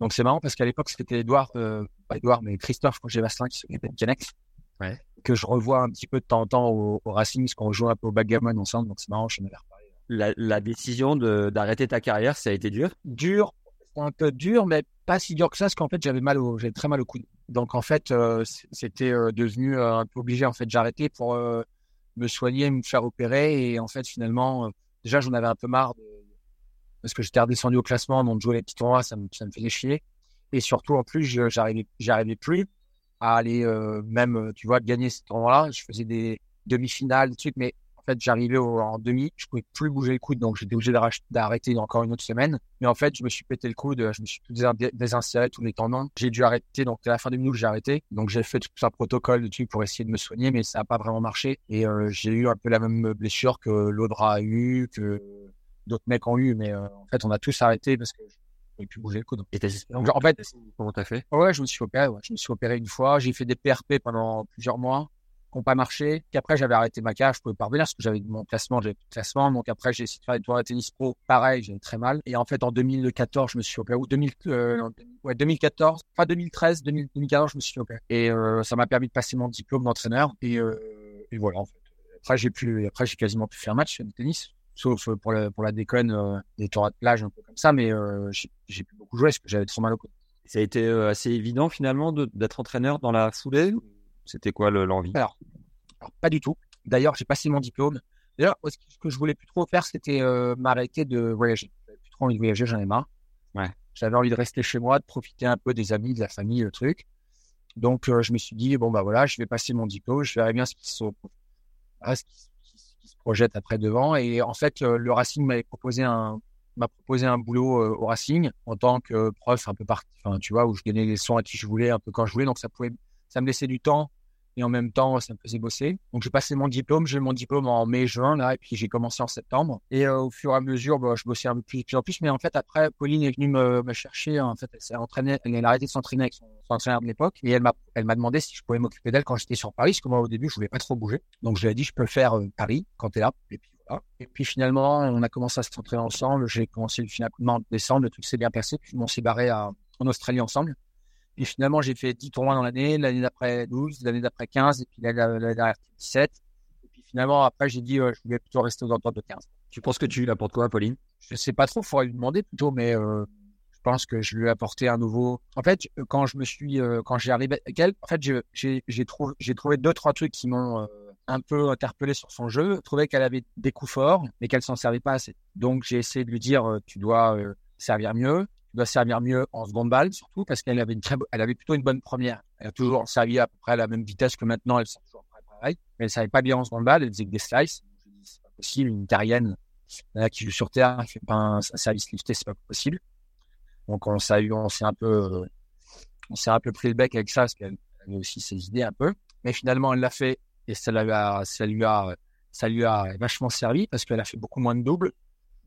Donc c'est marrant parce qu'à l'époque c'était Edouard, euh, pas Edouard, mais Christophe Roger-Vasselin qui s'occupait de Canex. Ouais. Que je revois un petit peu de temps en temps au, au Racing, parce qu'on joue un peu au backgammon ensemble. Donc c'est marrant, je m'en avais reparlé. La, la décision de- d'arrêter ta carrière, ça a été dur? dur, un peu dur, mais pas si dur que ça, parce qu'en fait, j'avais mal au, très mal au coude. Donc, en fait, euh, c'était euh, devenu euh, un peu obligé, en fait, j'arrêtais pour me soigner, me faire opérer, et en fait, finalement, déjà, j'en avais un peu marre, parce que j'étais redescendu au classement, donc jouer les petits tournois, ça me, ça me faisait chier. Et surtout, en plus, j'arrivais, j'arrivais plus à aller, même, tu vois, gagner ces tournois-là. Je faisais des demi-finales, des trucs, mais en fait, j'arrivais en demi, je pouvais plus bouger le coude, donc j'étais obligé d'arrêter encore une autre semaine. Mais en fait, je me suis pété le coude, je me suis tout dés- désinséré tous les tendons. J'ai dû arrêter, donc à la fin des minutes, j'ai arrêté. Donc j'ai fait tout un protocole de trucs pour essayer de me soigner, mais ça n'a pas vraiment marché. Et euh, j'ai eu un peu la même blessure que l'Audra a eu, que d'autres mecs ont eu, mais euh, en fait, on a tous arrêté parce que je pouvais plus bouger le coude. Et Donc, en fait, comment t'as fait? Ouais, je me suis opéré. Ouais. Je me suis opéré une fois. J'ai fait des PRP pendant plusieurs mois qui n'ont pas marché. Puis après, j'avais arrêté ma cage. Je pouvais pas revenir parce que j'avais mon classement, j'avais plus de classement. Donc après, j'ai essayé de faire des tournois de tennis pro. Pareil, j'avais très mal. Et en fait, en 2014, je me suis opéré. Ou 2000, euh, ouais, 2014, enfin 2013, 2000, 2014, je me suis opéré. Et euh, ça m'a permis de passer mon diplôme d'entraîneur. Et, euh, et voilà, en fait. Après, j'ai pu, après, j'ai quasiment pu faire match de tennis. Sauf pour, pour la déconne, des tournois de plage un peu comme ça. Mais j'ai pu beaucoup jouer parce que j'avais trop mal au coude. Ça a été assez évident finalement d'être entraîneur dans la foulée ou C'était quoi le- l'envie? Alors, alors, pas du tout. D'ailleurs, j'ai passé mon diplôme. D'ailleurs, ce que- je voulais plus trop faire, c'était euh, m'arrêter de voyager. J'avais plus trop envie de voyager, j'en ai marre. Ouais. J'avais envie de rester chez moi, de profiter un peu des amis, de la famille, le truc. Donc, euh, je me suis dit, bon, bah voilà, je vais passer mon diplôme, je verrai bien ce qui se, voilà, ce qui, se- qui projette après devant. Et en fait, euh, le Racing m'avait proposé un, m'a proposé un boulot euh, au Racing en tant que prof un peu parti, enfin, tu vois, où je donnais les leçons à qui je voulais, un peu quand je voulais. Donc, ça pouvait, ça me laissait du temps et en même temps, ça me faisait bosser. Donc, j'ai passé mon diplôme. J'ai eu mon diplôme en mai-juin, là, et puis j'ai commencé en septembre. Et euh, au fur et à mesure, bah, je bossais un peu plus, plus en plus. Mais en fait, après, Pauline est venue me, chercher. En fait, elle s'est entraînée, elle a arrêté de s'entraîner avec son, entraîneur de l'époque. Et elle m'a, elle m'a demandé si je pouvais m'occuper d'elle quand j'étais sur Paris, parce que moi, au début, je voulais pas trop bouger. Donc, je lui ai dit, je peux faire euh, Paris quand t'es là. Et puis. Et puis, finalement, on a commencé à s'entraîner ensemble. J'ai commencé le final en décembre. Le truc s'est bien passé. Puis, on s'est barré en Australie ensemble. Puis finalement, j'ai fait 10 tournois dans l'année, l'année d'après 12, l'année d'après 15, et puis l'année dernière 17. Et puis finalement, après, j'ai dit, euh, je voulais plutôt rester aux alentours de 15. Tu penses que tu l'apportes quoi, Pauline? Je sais pas trop, faudrait lui demander plutôt, mais euh, je pense que je lui ai apporté un nouveau. En fait, euh, quand je me suis, euh, quand j'ai arrivé avec elle, en fait, j'ai trouvé, trouvé deux trois trucs qui m'ont un peu interpellé sur son jeu. Je trouvais qu'elle avait des coups forts, mais qu'elle s'en servait pas assez. Donc, j'ai essayé de lui dire, tu dois servir mieux. Tu dois servir mieux en seconde balle, surtout parce qu'elle avait une elle avait plutôt une bonne première. Elle a toujours servi à peu près à la même vitesse que maintenant. Elle toujours pareil, mais elle savait pas bien en seconde balle. Elle faisait que des slices. C'est pas possible. Une Italienne là, qui joue sur terre, qui fait pas un, un service lifté, c'est pas possible. Donc on s'est eu, on s'est un peu, euh, on s'est un peu pris le bec avec ça parce qu'elle avait aussi ses idées un peu. Mais finalement, elle l'a fait et ça lui a, ça lui a, ça lui a vachement servi parce qu'elle a fait beaucoup moins de doubles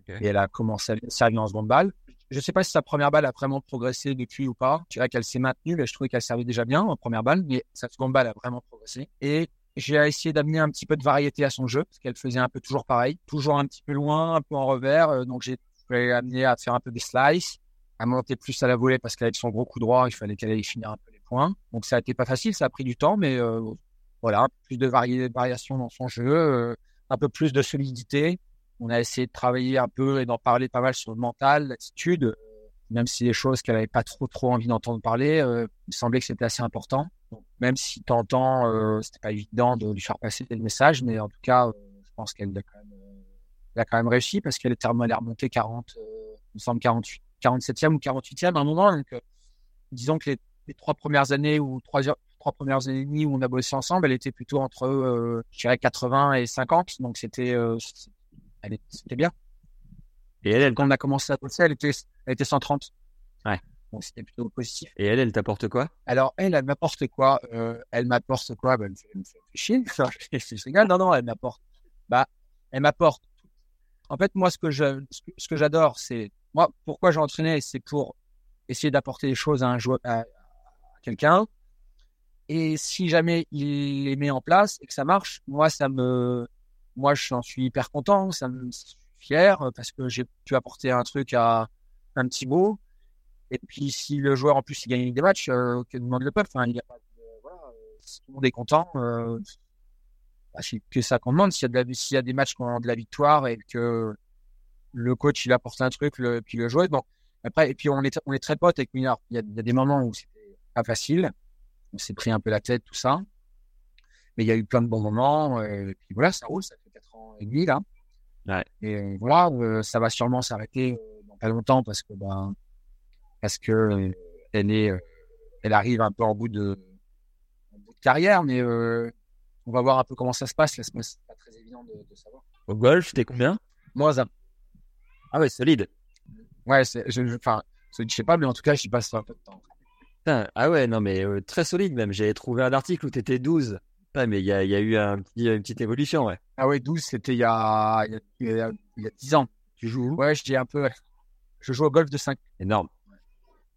et elle a commencé à servir en seconde balle. Je sais pas si sa première balle a vraiment progressé depuis ou pas. Je dirais qu'elle s'est maintenue, mais je trouvais qu'elle servait déjà bien en première balle, mais sa seconde balle a vraiment progressé. Et j'ai essayé d'amener un petit peu de variété à son jeu parce qu'elle faisait un peu toujours pareil, toujours un petit peu loin, un peu en revers. Euh, Donc j'ai amené à faire un peu des slices, à monter plus à la volée parce qu'avec son gros coup droit, il fallait qu'elle aille finir un peu les points. Donc ça a été pas facile, ça a pris du temps, mais euh, voilà, plus de vari variations dans son jeu, euh, un peu plus de solidité. On a essayé de travailler un peu et d'en parler pas mal sur le mental, l'attitude, même si des choses qu'elle avait pas trop trop envie d'entendre parler, euh, il semblait que c'était assez important. Même si t'entends, euh, c'était pas évident de lui faire passer le message, mais en tout cas, euh, je pense qu'elle a euh, quand même réussi parce qu'elle est remontée 40, euh, il me semble 48, 47e ou 48e à un moment. Donc, disons que les, les trois premières années ou trois, trois premières années et demie où on a bossé ensemble, elle était plutôt entre, je dirais 80 et 50. Donc c'était, elle c'était bien. Et elle, elle, Quand on a commencé à bosser, elle était, elle était 130. Ouais. Donc c'était plutôt positif. et elle, elle t'apporte quoi? Alors, elle, elle m'apporte quoi? Euh, Elle m'apporte quoi? Ben, Elle me fait, chier. je, rigole. Non, non, elle m'apporte. Bah, elle m'apporte. En fait, moi, ce que je, ce que, j'adore, c'est moi. Pourquoi j'ai entraîné, c'est pour essayer d'apporter des choses à un joueur, à quelqu'un. Et si jamais il les met en place et que ça marche, moi, ça me, moi, j'en suis hyper content. Ça me fier euh, parce que j'ai pu apporter un truc à un petit mot. Et puis, si le joueur, en plus, il gagne des matchs, euh, que demande le peuple, euh, si tout le monde est content, euh, bah, c'est que ça qu'on demande. S'il y a y a des matchs qui ont de la victoire et que le coach, il apporte un truc, puis le joueur, bon. Après, et puis, on est, on est très potes avec Minard. Il y a, des moments où c'était pas facile. On s'est pris un peu la tête, tout ça. Mais il y a eu plein de bons moments. et puis voilà, ça roule, ans et demi, là. Ouais. Et voilà, euh, ça va sûrement s'arrêter euh, dans pas longtemps parce que, ben, parce que euh, elle est, elle arrive un peu en bout de, en bout de carrière, mais on va voir un peu comment ça se passe. Là, c'est c'est pas très évident de, de savoir. Au golf, t'es combien? Moi, ça, Ah ouais, solide. ouais, c'est, je, je- enfin, je sais pas, mais en tout cas, j'y passe un peu de temps. Putain, ah ouais, non, mais euh, très solide même. J'avais trouvé un article où t'étais 12. Mais il y a, il y a eu un petit, une petite évolution, ouais. Ah ouais, 12, c'était il y a, il y a, il y a, il y a 10 ans. Tu joues où? Ouais, je dis un peu, je joue au golf de 5. Énorme.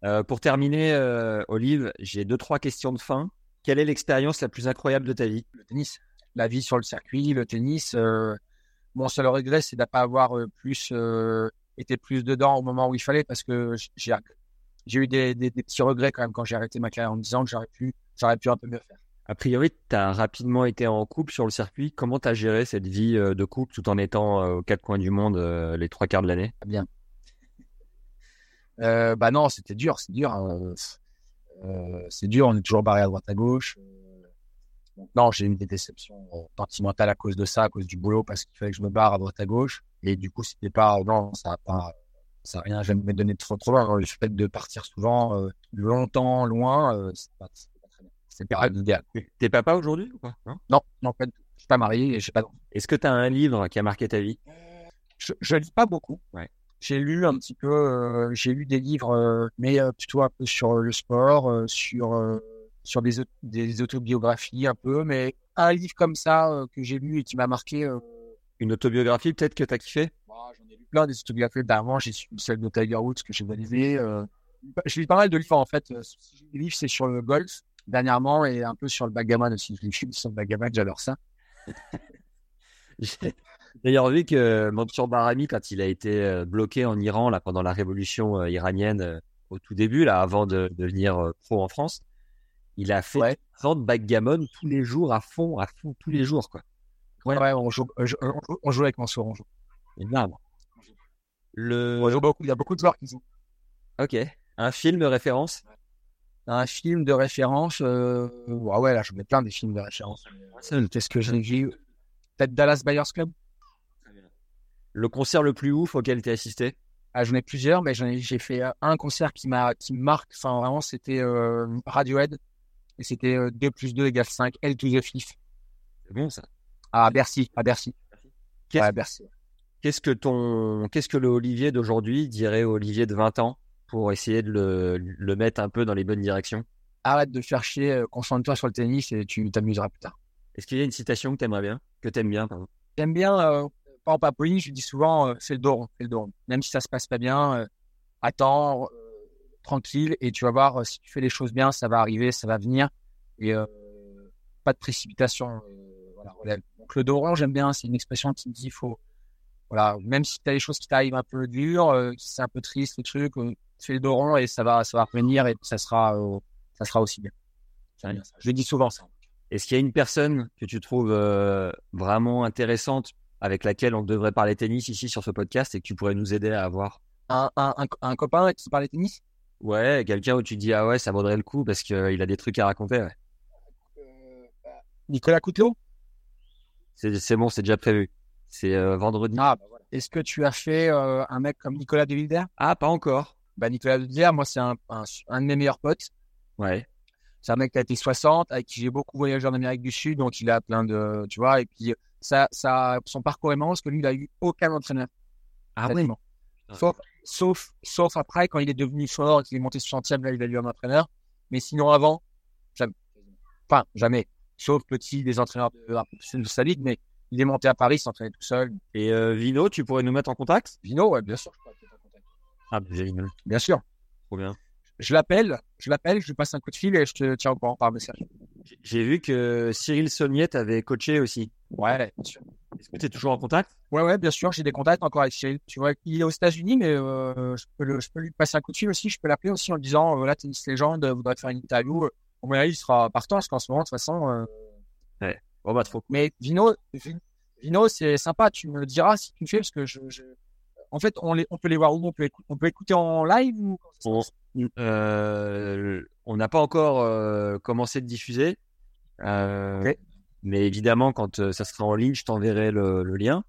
Euh, pour terminer, euh, Olive, j'ai deux, trois questions de fin. Quelle est l'expérience la plus incroyable de ta vie? Le tennis. La vie sur le circuit, le tennis. Euh, mon seul regret, c'est de ne pas avoir plus été plus dedans au moment où il fallait, parce que j'ai j'ai eu des, des, des petits regrets quand même quand j'ai arrêté ma carrière en me disant que j'aurais pu j'aurais pu un peu mieux faire. A priori, tu as rapidement été en couple sur le circuit. Comment tu as géré cette vie euh, de couple tout en étant euh, aux quatre coins du monde euh, les trois quarts de l'année? Bien. Bah non, c'était dur, c'est dur. hein. C'est dur, on est toujours barré à droite à gauche. Non, j'ai eu des déceptions sentimentales à cause de ça, à cause du boulot, parce qu'il fallait que je me barre à droite à gauche. Et du coup, c'était pas, non, ça a pas, ça a rien jamais donné trop trop loin. Le fait de partir souvent, longtemps, loin, c'est pas, c'est idéal. T'es papa aujourd'hui ou pas Non? Non, non, pas du tout. Je suis pas marié et pas. Est-ce que tu as un livre qui a marqué ta vie? Je, je lis pas beaucoup. Ouais. J'ai lu un petit peu, euh, j'ai lu des livres, euh, mais euh, plutôt un peu sur le sport, sur sur des, des autobiographies un peu, mais un livre comme ça que j'ai lu et qui m'a marqué. Une autobiographie peut-être que tu as kiffé? Bah, J'en ai lu plein des autobiographies. Dernièrement, j'ai su celle de Tiger Woods que j'ai validée. J'ai lu pas mal de livres en fait. Des livres, c'est sur le golf dernièrement et un peu sur le backgammon aussi. Je lis sur le backgammon, j'adore ça. J'ai d'ailleurs vu que Mansour Barami, quand il a été euh, bloqué en Iran là, pendant la révolution euh, iranienne euh, au tout début, là, avant de devenir pro en France, il a fait Ouais. 30 backgammon tous les jours, à fond, à fond, tous les jours. quoi. Ouais, ouais, on joue, on joue, on joue avec Mansour. On joue. Énorme. Le... On joue beaucoup. Il y a beaucoup de joueurs qui jouent. Ok. Un film référence? Un film de référence. Euh... Ouais, ouais, là, je mets plein des films de référence. Qu'est-ce que j'ai vu Peut-être Dallas Buyers Club. Le concert le plus ouf auquel tu as assisté? Ah, j'en ai plusieurs, mais j'ai fait euh, un concert qui m'a, qui me marque. Enfin, vraiment, c'était euh, Radiohead. Et c'était euh, 2 plus 2 égale 5. L to the fifth. C'est bon ça. À Bercy. À Bercy. Qu'est-ce Ouais, Bercy. qu'est-ce que ton, qu'est-ce que le Olivier d'aujourd'hui dirait au Olivier de 20 ans? Pour essayer de le, le mettre un peu dans les bonnes directions Arrête de faire chier, euh, concentre-toi sur le tennis et tu t'amuseras plus tard. Est-ce qu'il y a une citation que t'aimerais bien, que t'aimes bien, pardon? J'aime bien, euh, par exemple, à Pauline, je dis souvent, euh, fais le rond, fais le dos rond. Même si ça se passe pas bien, euh, attends, tranquille, et tu vas voir, si tu fais les choses bien, ça va arriver, ça va venir, et pas de précipitation, voilà. Donc le dos rond, j'aime bien, c'est une expression qui me dit, faut, voilà, même si tu as des choses qui t'arrivent un peu dures, c'est un peu triste, le truc, fais le dos rond et ça va, ça va revenir et ça sera, euh, ça sera aussi bien. Bien ça. Je dis souvent ça. Est-ce qu'il y a une personne que tu trouves euh, vraiment intéressante avec laquelle on devrait parler tennis ici sur ce podcast et que tu pourrais nous aider à avoir? Un, un, un, un copain qui parle tennis? Ouais, quelqu'un où tu dis ah ouais, ça vaudrait le coup parce qu'il a des trucs à raconter. Ouais. Euh, bah, Nicolas Coutelot? C'est bon, c'est déjà prévu. C'est euh, vendredi. Ah, bah voilà. Est-ce que tu as fait euh, un mec comme Nicolas De Wilder Ah, pas encore. Bah, Nicolas De Wilder, moi, c'est un, un, un de mes meilleurs potes. Ouais. C'est un mec qui a été 60, avec qui j'ai beaucoup voyagé en Amérique du Sud, donc il a plein de, tu vois, et puis ça, ça, son parcours est marrant parce que lui, il a eu aucun entraîneur. Ah oui. Sauf, sauf, sauf après, quand il est devenu fort et qu'il est monté 60e, là, il a eu un entraîneur. Mais sinon, avant, jamais. Enfin, jamais. Sauf petit, des entraîneurs de, de sa ligue, mais il est monté à Paris, il s'entraînait tout seul. Et euh, Vino, tu pourrais nous mettre en contact? Vino, ouais, bien sûr. je te mettre en contact. Ah, bah. Bien sûr. Trop bien. Je l'appelle, je l'appelle, je lui passe un coup de fil et je te tiens au courant par message. J'ai- vu que Cyril Sommier t'avait coaché aussi. Ouais, bien sûr. Est-ce que tu es toujours en contact? Ouais, ouais, bien sûr, j'ai des contacts encore avec Cyril. Tu vois, il est aux États-Unis, mais euh, je, peux le- je peux lui passer un coup de fil aussi. Je peux l'appeler aussi en lui disant, euh, voilà, tennis légende, euh, voudrait faire une interview. Au moins, il sera partant parce qu'en ce moment, de toute façon. euh, Bon bah trop. Mais Vino, Vi- Vino, c'est sympa. Tu me diras si tu le fais parce que je, je... en fait, on les, on peut les voir où? On peut, écou- on peut écouter en live ou On- Euh, on n'a pas encore euh, commencé de diffuser. Euh. Mais évidemment, quand ça sera en ligne, je t'enverrai le, le lien.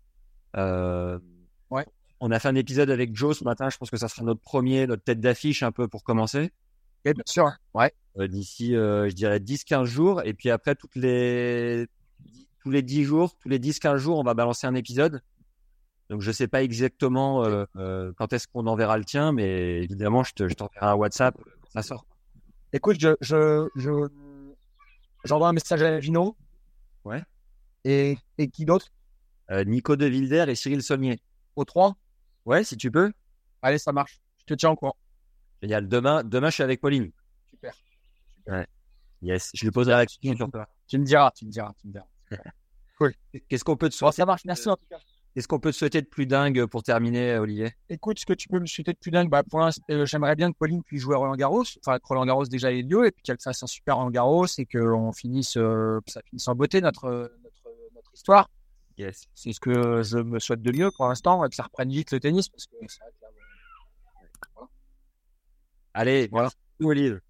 Ouais. On a fait un épisode avec Joe ce matin. Je pense que ça sera notre premier, notre tête d'affiche un peu pour commencer. Ok, bien sûr. Ouais. D'ici, je dirais, 10-15 jours. Et puis après, toutes les... tous les 10 jours, tous les 10-15 jours, on va balancer un épisode. Donc, je sais pas exactement euh, euh, quand est-ce qu'on enverra le tien, mais évidemment, je te- je t'enverrai un WhatsApp quand ça sort. Écoute, je, je, je, j'envoie un message à Vino. Ouais. Et, et qui d'autre? Euh, Nico De Wilder et Cyril Sommier. Aux trois? Ouais, si tu peux. Allez, ça marche. Je te tiens au courant. Génial. Demain, demain, je suis avec Pauline. Super. Yes. Je lui poserai la question sur toi. Tu me diras, tu me diras, tu me diras. Qu'est-ce qu'on peut te Bon, souhaiter? ça marche. Merci en tout cas. Qu'est-ce qu'on peut te souhaiter de plus dingue pour terminer, Olivier? Écoute, ce que tu peux me souhaiter de plus dingue, bah, pour l'instant, euh, j'aimerais bien que Pauline puisse jouer à Roland Garros, enfin que Roland Garros déjà ait lieu, et puis qu'elle fasse un super Roland Garros et qu'on finisse, euh, que ça finisse en beauté notre, notre, notre histoire. Yes. C'est ce que je me souhaite de mieux pour l'instant, et que ça reprenne vite le tennis, parce que. Allez, Voilà.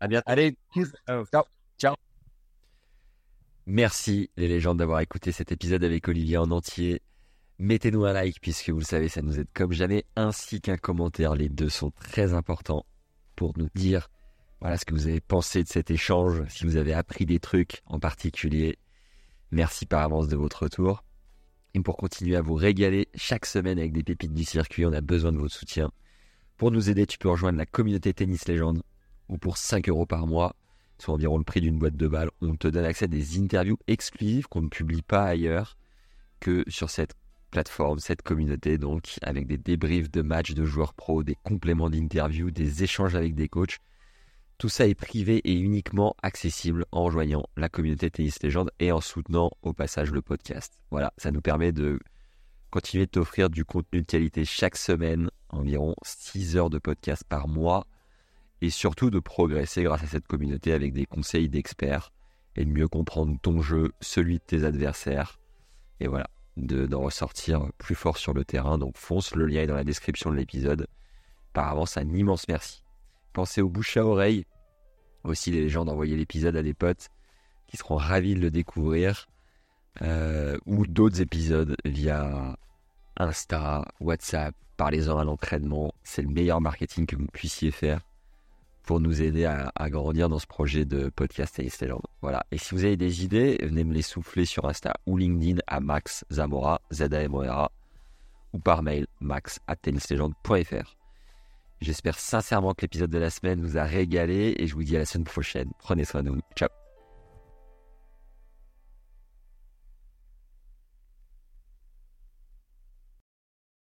À bientôt. Allez, ciao. Merci les légendes d'avoir écouté cet épisode avec Olivier en entier. Mettez-nous un like puisque vous le savez, ça nous aide comme jamais, ainsi qu'un commentaire. Les deux sont très importants pour nous dire voilà ce que vous avez pensé de cet échange, si vous avez appris des trucs en particulier. Merci par avance de votre retour. Et pour continuer à vous régaler chaque semaine avec des pépites du circuit, on a besoin de votre soutien. Pour nous aider, tu peux rejoindre la communauté Tennis Légende où pour 5 euros par mois, soit environ le prix d'une boîte de balles, on te donne accès à des interviews exclusives qu'on ne publie pas ailleurs que sur cette plateforme, cette communauté, donc avec des débriefs de matchs de joueurs pros, des compléments d'interviews, des échanges avec des coachs. Tout ça est privé et uniquement accessible en rejoignant la communauté Tennis Légende et en soutenant au passage le podcast. Voilà, ça nous permet de continuer de t'offrir du contenu de qualité chaque semaine, environ 6 heures de podcast par mois, et surtout de progresser grâce à cette communauté avec des conseils d'experts et de mieux comprendre ton jeu, celui de tes adversaires, et voilà, de- d'en ressortir plus fort sur le terrain. Donc fonce, le lien est dans la description de l'épisode. Par avance, un immense merci. Pensez au bouche à oreille, aussi les gens d'envoyer l'épisode à des potes qui seront ravis de le découvrir, euh, ou d'autres épisodes via Insta, WhatsApp, parlez-en à l'entraînement, c'est le meilleur marketing que vous puissiez faire pour nous aider à, grandir dans ce projet de podcast Tennis Legend. Voilà. Et si vous avez des idées, venez me les souffler sur Insta ou LinkedIn à Max Zamora, Z-A-M-O-R-A, ou par mail max tennislegend.fr. J'espère sincèrement que l'épisode de la semaine vous a régalé et je vous dis à la semaine prochaine. Prenez soin de vous. Ciao.